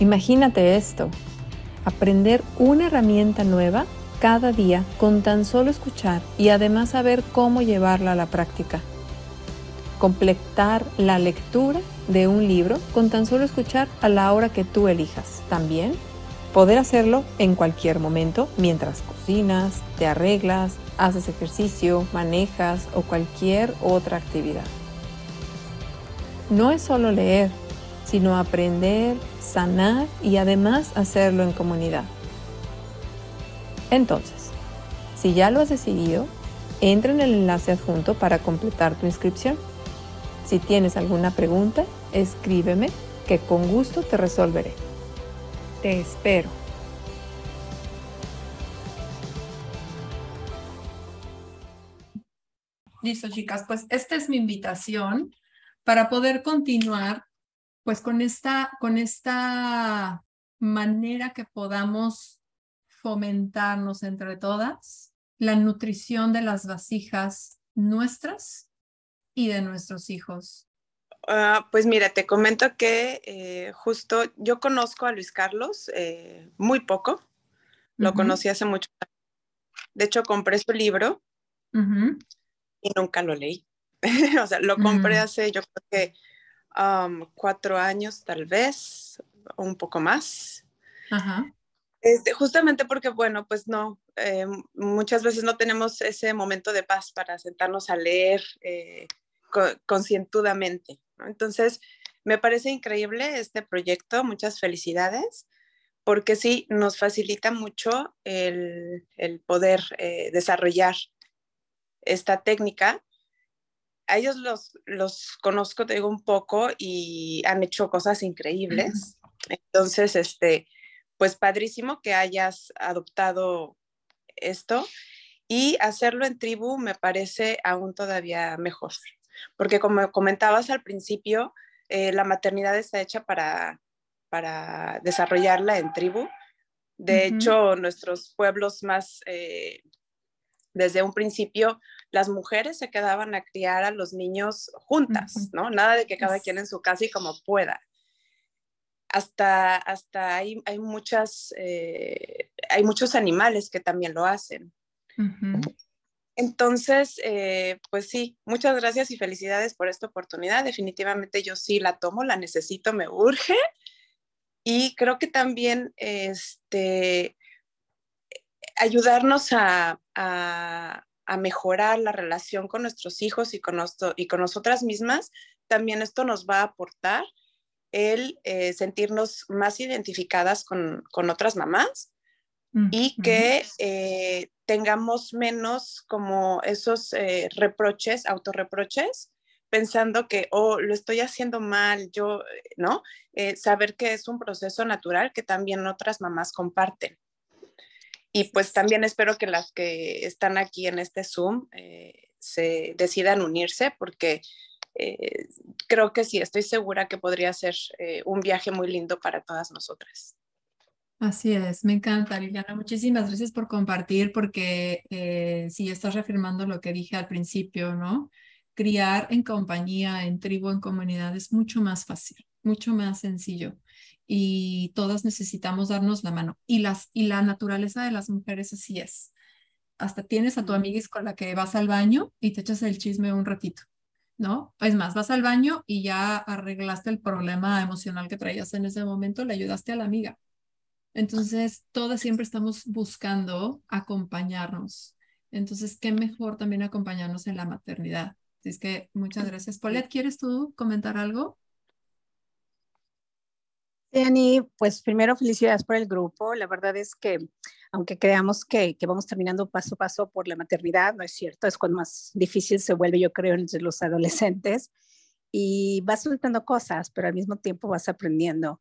Imagínate esto, aprender una herramienta nueva cada día con tan solo escuchar y además saber cómo llevarla a la práctica. Completar la lectura de un libro con tan solo escuchar a la hora que tú elijas. También poder hacerlo en cualquier momento mientras cocinas, te arreglas, haces ejercicio, manejas o cualquier otra actividad. No es solo leer, sino aprender, sanar y además hacerlo en comunidad. Entonces, si ya lo has decidido, entra en el enlace adjunto para completar tu inscripción. Si tienes alguna pregunta, escríbeme que con gusto te resolveré. Te espero. Listo, chicas, pues esta es mi invitación para poder continuar pues con esta, con esta manera que podamos fomentarnos entre todas la nutrición de las vasijas nuestras y de nuestros hijos. Ah, pues mira, te comento que eh, justo yo conozco a Luis Carlos eh, muy poco, lo conocí hace mucho De hecho, compré su libro y nunca lo leí. o sea, lo compré mm. hace yo creo que cuatro años tal vez, un poco más. Este, justamente porque, bueno, pues no, eh, muchas veces no tenemos ese momento de paz para sentarnos a leer eh, concientudamente. Entonces, me parece increíble este proyecto, muchas felicidades, porque sí, nos facilita mucho el, poder eh, desarrollar esta técnica a ellos los, los conozco, te digo, un poco y han hecho cosas increíbles. Entonces, este, pues padrísimo que hayas adoptado esto y hacerlo en tribu me parece aún todavía mejor, porque como comentabas al principio, eh, la maternidad está hecha para, para desarrollarla en tribu. De hecho, nuestros pueblos más, eh, desde un principio, las mujeres se quedaban a criar a los niños juntas, ¿no? Nada de que cada quien en su casa y como pueda. Hasta, hasta hay, hay muchas, eh, hay muchos animales que también lo hacen. Entonces, eh, pues sí, muchas gracias y felicidades por esta oportunidad. Definitivamente yo sí la tomo, la necesito, me urge. Y creo que también este, ayudarnos a, a mejorar la relación con nuestros hijos y con, y con nosotras mismas, también esto nos va a aportar el eh, sentirnos más identificadas con, otras mamás y que eh, tengamos menos como esos eh, reproches, autorreproches, pensando que, oh, lo estoy haciendo mal, yo, ¿no? saber que es un proceso natural que también otras mamás comparten. Y pues también espero que las que están aquí en este Zoom eh, se decidan unirse porque eh, creo que sí, estoy segura que podría ser eh, un viaje muy lindo para todas nosotras. Así es, me encanta, Liliana. Muchísimas gracias por compartir porque sí estás reafirmando lo que dije al principio, ¿no? Criar en compañía, en tribu, en comunidad es mucho más fácil, mucho más sencillo y todas necesitamos darnos la mano. Y, las, y la naturaleza de las mujeres así es. Hasta tienes a tu amiga con la que vas al baño y te echas el chisme un ratito, ¿no? Es más, vas al baño y ya arreglaste el problema emocional que traías en ese momento, le ayudaste a la amiga. Entonces, todas siempre estamos buscando acompañarnos. Entonces, qué mejor también acompañarnos en la maternidad. Así es que muchas gracias. Paulette, ¿quieres tú comentar algo? Jenny, pues primero felicidades por el grupo. La verdad es que aunque creamos que, que, vamos terminando paso a paso por la maternidad, no es cierto, es cuando más difícil se vuelve, yo creo, entre los adolescentes. Y vas soltando cosas, pero al mismo tiempo vas aprendiendo.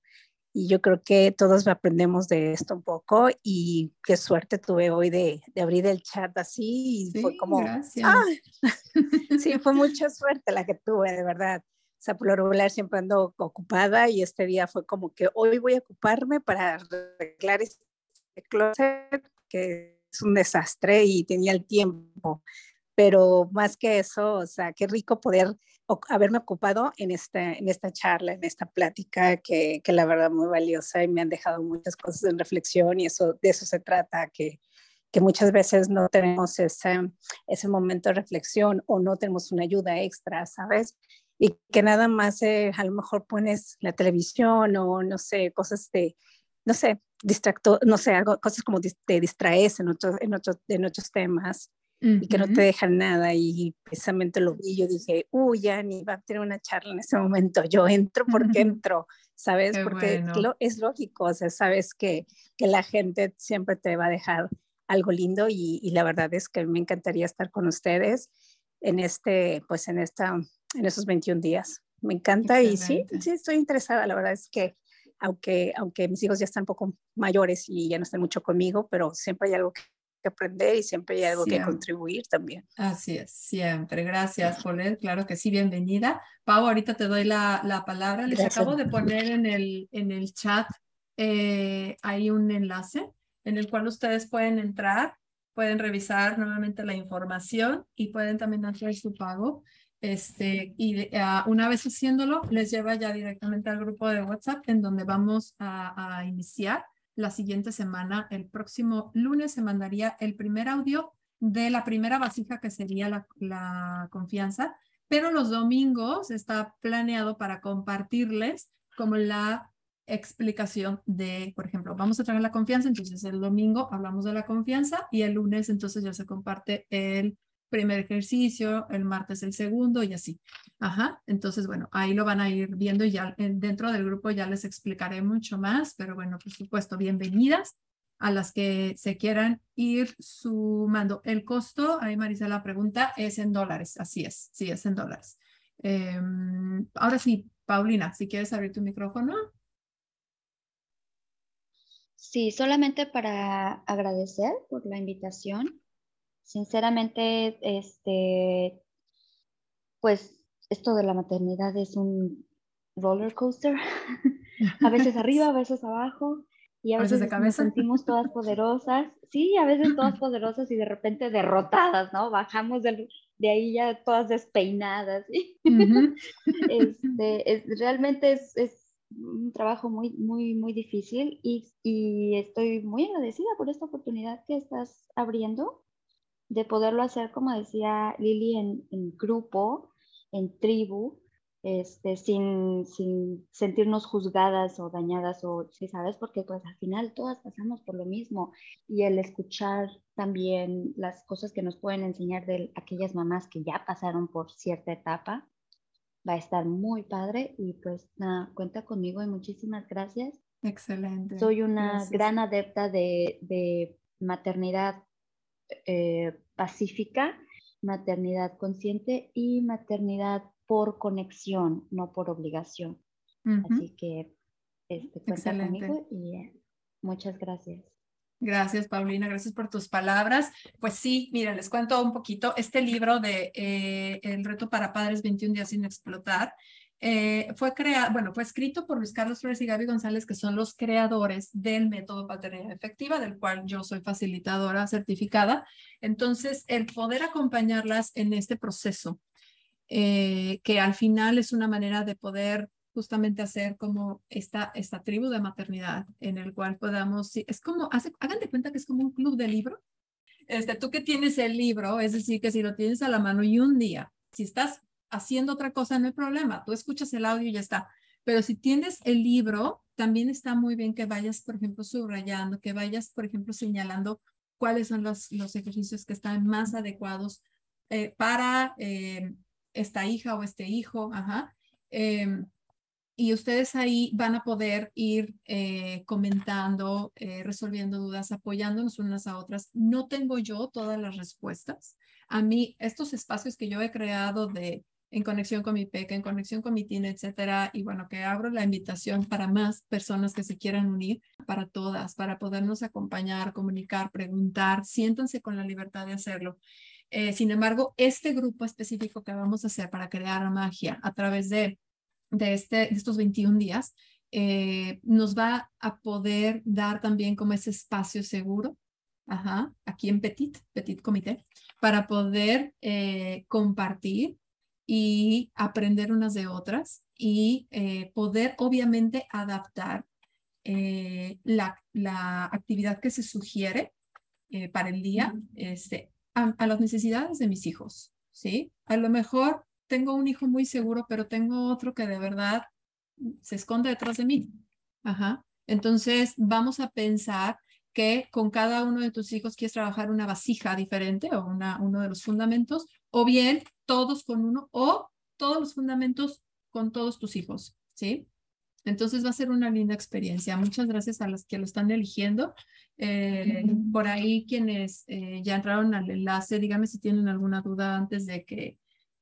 Y yo creo que todos aprendemos de esto un poco y qué suerte tuve hoy de, de abrir el chat así y fue como, gracias. ¡ah! sí, fue mucha suerte la que tuve, de verdad. Lo regular siempre ando ocupada y este día fue como que hoy voy a ocuparme para arreglar este closet que es un desastre y tenía el tiempo. Pero más que eso, o sea, qué rico poder haberme ocupado en esta, en esta charla, en esta plática que, que, la verdad muy valiosa y me han dejado muchas cosas en reflexión y eso, de eso se trata, que, que muchas veces no tenemos ese, ese momento de reflexión o no tenemos una ayuda extra, ¿sabes? Y que nada más eh, a lo mejor pones la televisión o no sé, cosas de, no sé, distracto, no sé, algo, cosas como te distraes en, otros en, otro, en otros temas y que no te dejan nada. Y precisamente lo vi, yo dije, uy, ya ni va a tener una charla en ese momento. Yo entro porque entro, ¿sabes? Qué porque bueno. lo, es lógico, o sea, sabes que, que la gente siempre te va a dejar algo lindo y, y, la verdad es que me encantaría estar con ustedes en este, pues en esta, en esos 21 días. Me encanta Excelente. y sí, sí estoy interesada. La verdad es que aunque, aunque mis hijos ya están un poco mayores y ya no están mucho conmigo, pero siempre hay algo que que aprender y siempre hay algo Siempre. que contribuir también. Así es, siempre. Gracias, Paulette. Claro que sí, bienvenida. Pau, ahorita te doy la, la palabra. Les Gracias. acabo de poner en el, en el chat eh, hay un enlace en el cual ustedes pueden entrar, pueden revisar nuevamente la información y pueden también hacer su pago. Este, y uh, una vez haciéndolo, les lleva ya directamente al grupo de WhatsApp en donde vamos a, iniciar la siguiente semana. El próximo lunes se mandaría el primer audio de la primera vasija que sería la, la confianza, pero los domingos está planeado para compartirles como la explicación de, por ejemplo, vamos a traer la confianza, entonces el domingo hablamos de la confianza y el lunes entonces ya se comparte el primer ejercicio, el martes el segundo y así. Ajá, entonces bueno, ahí lo van a ir viendo y ya dentro del grupo ya les explicaré mucho más, pero bueno, por supuesto, bienvenidas a las que se quieran ir sumando. El costo, ahí Marisela pregunta, es en dólares, así es, sí, es en dólares. Eh, ahora sí, Paulina, si quieres abrir tu micrófono. Sí, solamente para agradecer por la invitación. Sinceramente, este, pues esto de la maternidad es un roller coaster. a veces arriba, a veces abajo. Y a veces, a veces nos sentimos todas poderosas. Sí, a veces todas poderosas y de repente derrotadas, ¿no? Bajamos del, de ahí ya todas despeinadas. ¿sí? Uh -huh. este, es, realmente es, es, un trabajo muy, muy, muy difícil y, y estoy muy agradecida por esta oportunidad que estás abriendo de poderlo hacer, como decía Lili, en, en grupo, en tribu, este, sin, sin, sentirnos juzgadas o dañadas, o si ¿sí sabes, porque pues al final todas pasamos por lo mismo. Y el escuchar también las cosas que nos pueden enseñar de aquellas mamás que ya pasaron por cierta etapa, va a estar muy padre. Y pues nada, cuenta conmigo y muchísimas gracias. Excelente. Soy una gracias. gran adepta de, de maternidad eh, pacífica, maternidad consciente y maternidad por conexión, no por obligación. Uh -huh. Así que este, cuenta Excelente. conmigo y eh, muchas gracias. Gracias, Paulina, gracias por tus palabras. Pues sí, mira, les cuento un poquito. Este libro de eh, El reto para padres 21 días sin explotar eh, fue creado, bueno, fue escrito por Luis Carlos Flores y Gaby González, que son los creadores del método paternidad efectiva, del cual yo soy facilitadora certificada. Entonces, el poder acompañarlas en este proceso, eh, que al final es una manera de poder justamente hacer como esta, esta tribu de maternidad en el cual podamos, es como, hace, hagan cuenta que es como un club de libro. Este, tú que tienes el libro, es decir, que si lo tienes a la mano y un día, si estás haciendo otra cosa, no hay problema, tú escuchas el audio y ya está. Pero si tienes el libro, también está muy bien que vayas, por ejemplo, subrayando, que vayas, por ejemplo, señalando cuáles son los, los ejercicios que están más adecuados eh, para eh, esta hija o este hijo. Ajá. Eh, y ustedes ahí van a poder ir eh, comentando, eh, resolviendo dudas, apoyándonos unas a otras. No tengo yo todas las respuestas. A mí, estos espacios que yo he creado de en conexión con mi PECA, en conexión con mi TIN, etcétera, y bueno, que abro la invitación para más personas que se quieran unir, para todas, para podernos acompañar, comunicar, preguntar, siéntanse con la libertad de hacerlo. Eh, sin embargo, este grupo específico que vamos a hacer para crear magia a través de de, este, estos 21 días, eh, nos va a poder dar también como ese espacio seguro, ajá, aquí en Petit, Petit Comité, para poder eh, compartir y aprender unas de otras y eh, poder obviamente adaptar la, la, actividad que se sugiere para el día este, a, a las necesidades de mis hijos, ¿sí? A lo mejor tengo un hijo muy seguro, pero tengo otro que de verdad se esconde detrás de mí. Ajá. Entonces, vamos a pensar que con cada uno de tus hijos quieres trabajar una vasija diferente o una, uno de los fundamentos, o bien todos con uno, o todos los fundamentos con todos tus hijos, ¿sí? Entonces va a ser una linda experiencia. Muchas gracias a los que lo están eligiendo. Eh, por ahí quienes eh, ya entraron al enlace, díganme si tienen alguna duda antes de que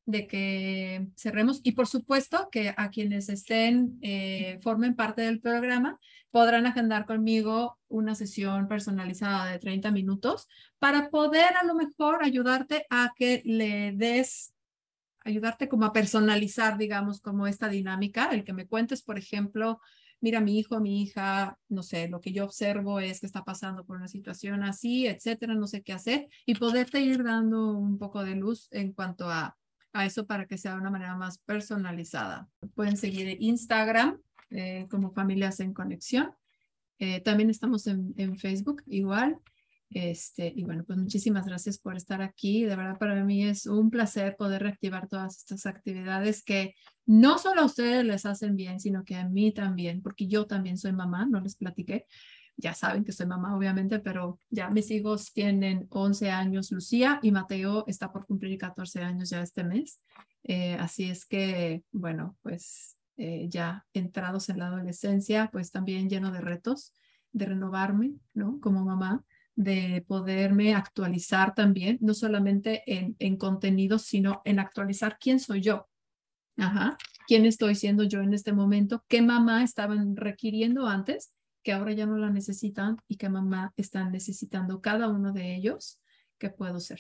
de que cerremos. Y por supuesto que a quienes estén, eh, formen parte del programa, podrán agendar conmigo una sesión personalizada de 30 minutos para poder a lo mejor ayudarte a que le des, ayudarte como a personalizar, digamos, como esta dinámica, el que me cuentes, por ejemplo, mira, mi hijo, mi hija, no sé, lo que yo observo es que está pasando por una situación así, etcétera, no sé qué hacer, y poderte ir dando un poco de luz en cuanto a a eso para que sea de una manera más personalizada. Pueden seguir en Instagram eh, como Familias en Conexión. Eh, también estamos en, Facebook igual. Este, y bueno, pues muchísimas gracias por estar aquí. De verdad, para mí es un placer poder reactivar todas estas actividades que no solo a ustedes les hacen bien, sino que a mí también, porque yo también soy mamá, no les platiqué ya saben que soy mamá, obviamente, pero ya mis hijos tienen 11 años, Lucía, y Mateo está por cumplir 14 años ya este mes. Eh, así es que, bueno, pues eh, ya entrados en la adolescencia, pues también lleno de retos, de renovarme, ¿no? Como mamá, de poderme actualizar también, no solamente en, en contenidos, sino en actualizar quién soy yo. Ajá. ¿Quién estoy siendo yo en este momento? ¿Qué mamá estaban requiriendo antes? Que ahora ya no la necesitan y que mamá están necesitando cada uno de ellos, que puedo ser.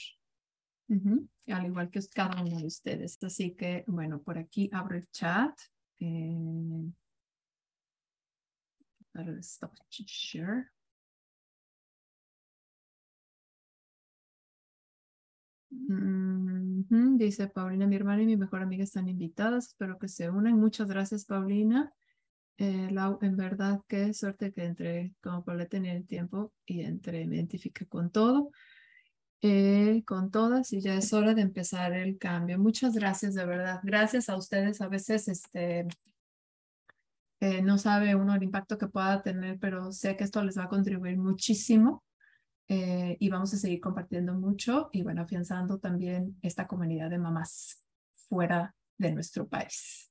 Al igual que cada uno de ustedes. Así que, bueno, por aquí abro el chat. Eh, stop share. Dice Paulina, mi hermana y mi mejor amiga están invitadas. Espero que se unan. Muchas gracias, Paulina. Eh, en verdad, qué suerte que entre como para tener el tiempo y entre, me identifique con todo, eh, con todas y ya es hora de empezar el cambio. Muchas gracias, de verdad. Gracias a ustedes. A veces, este, eh, no sabe uno el impacto que pueda tener, pero sé que esto les va a contribuir muchísimo y vamos a seguir compartiendo mucho y bueno, afianzando también esta comunidad de mamás fuera de nuestro país.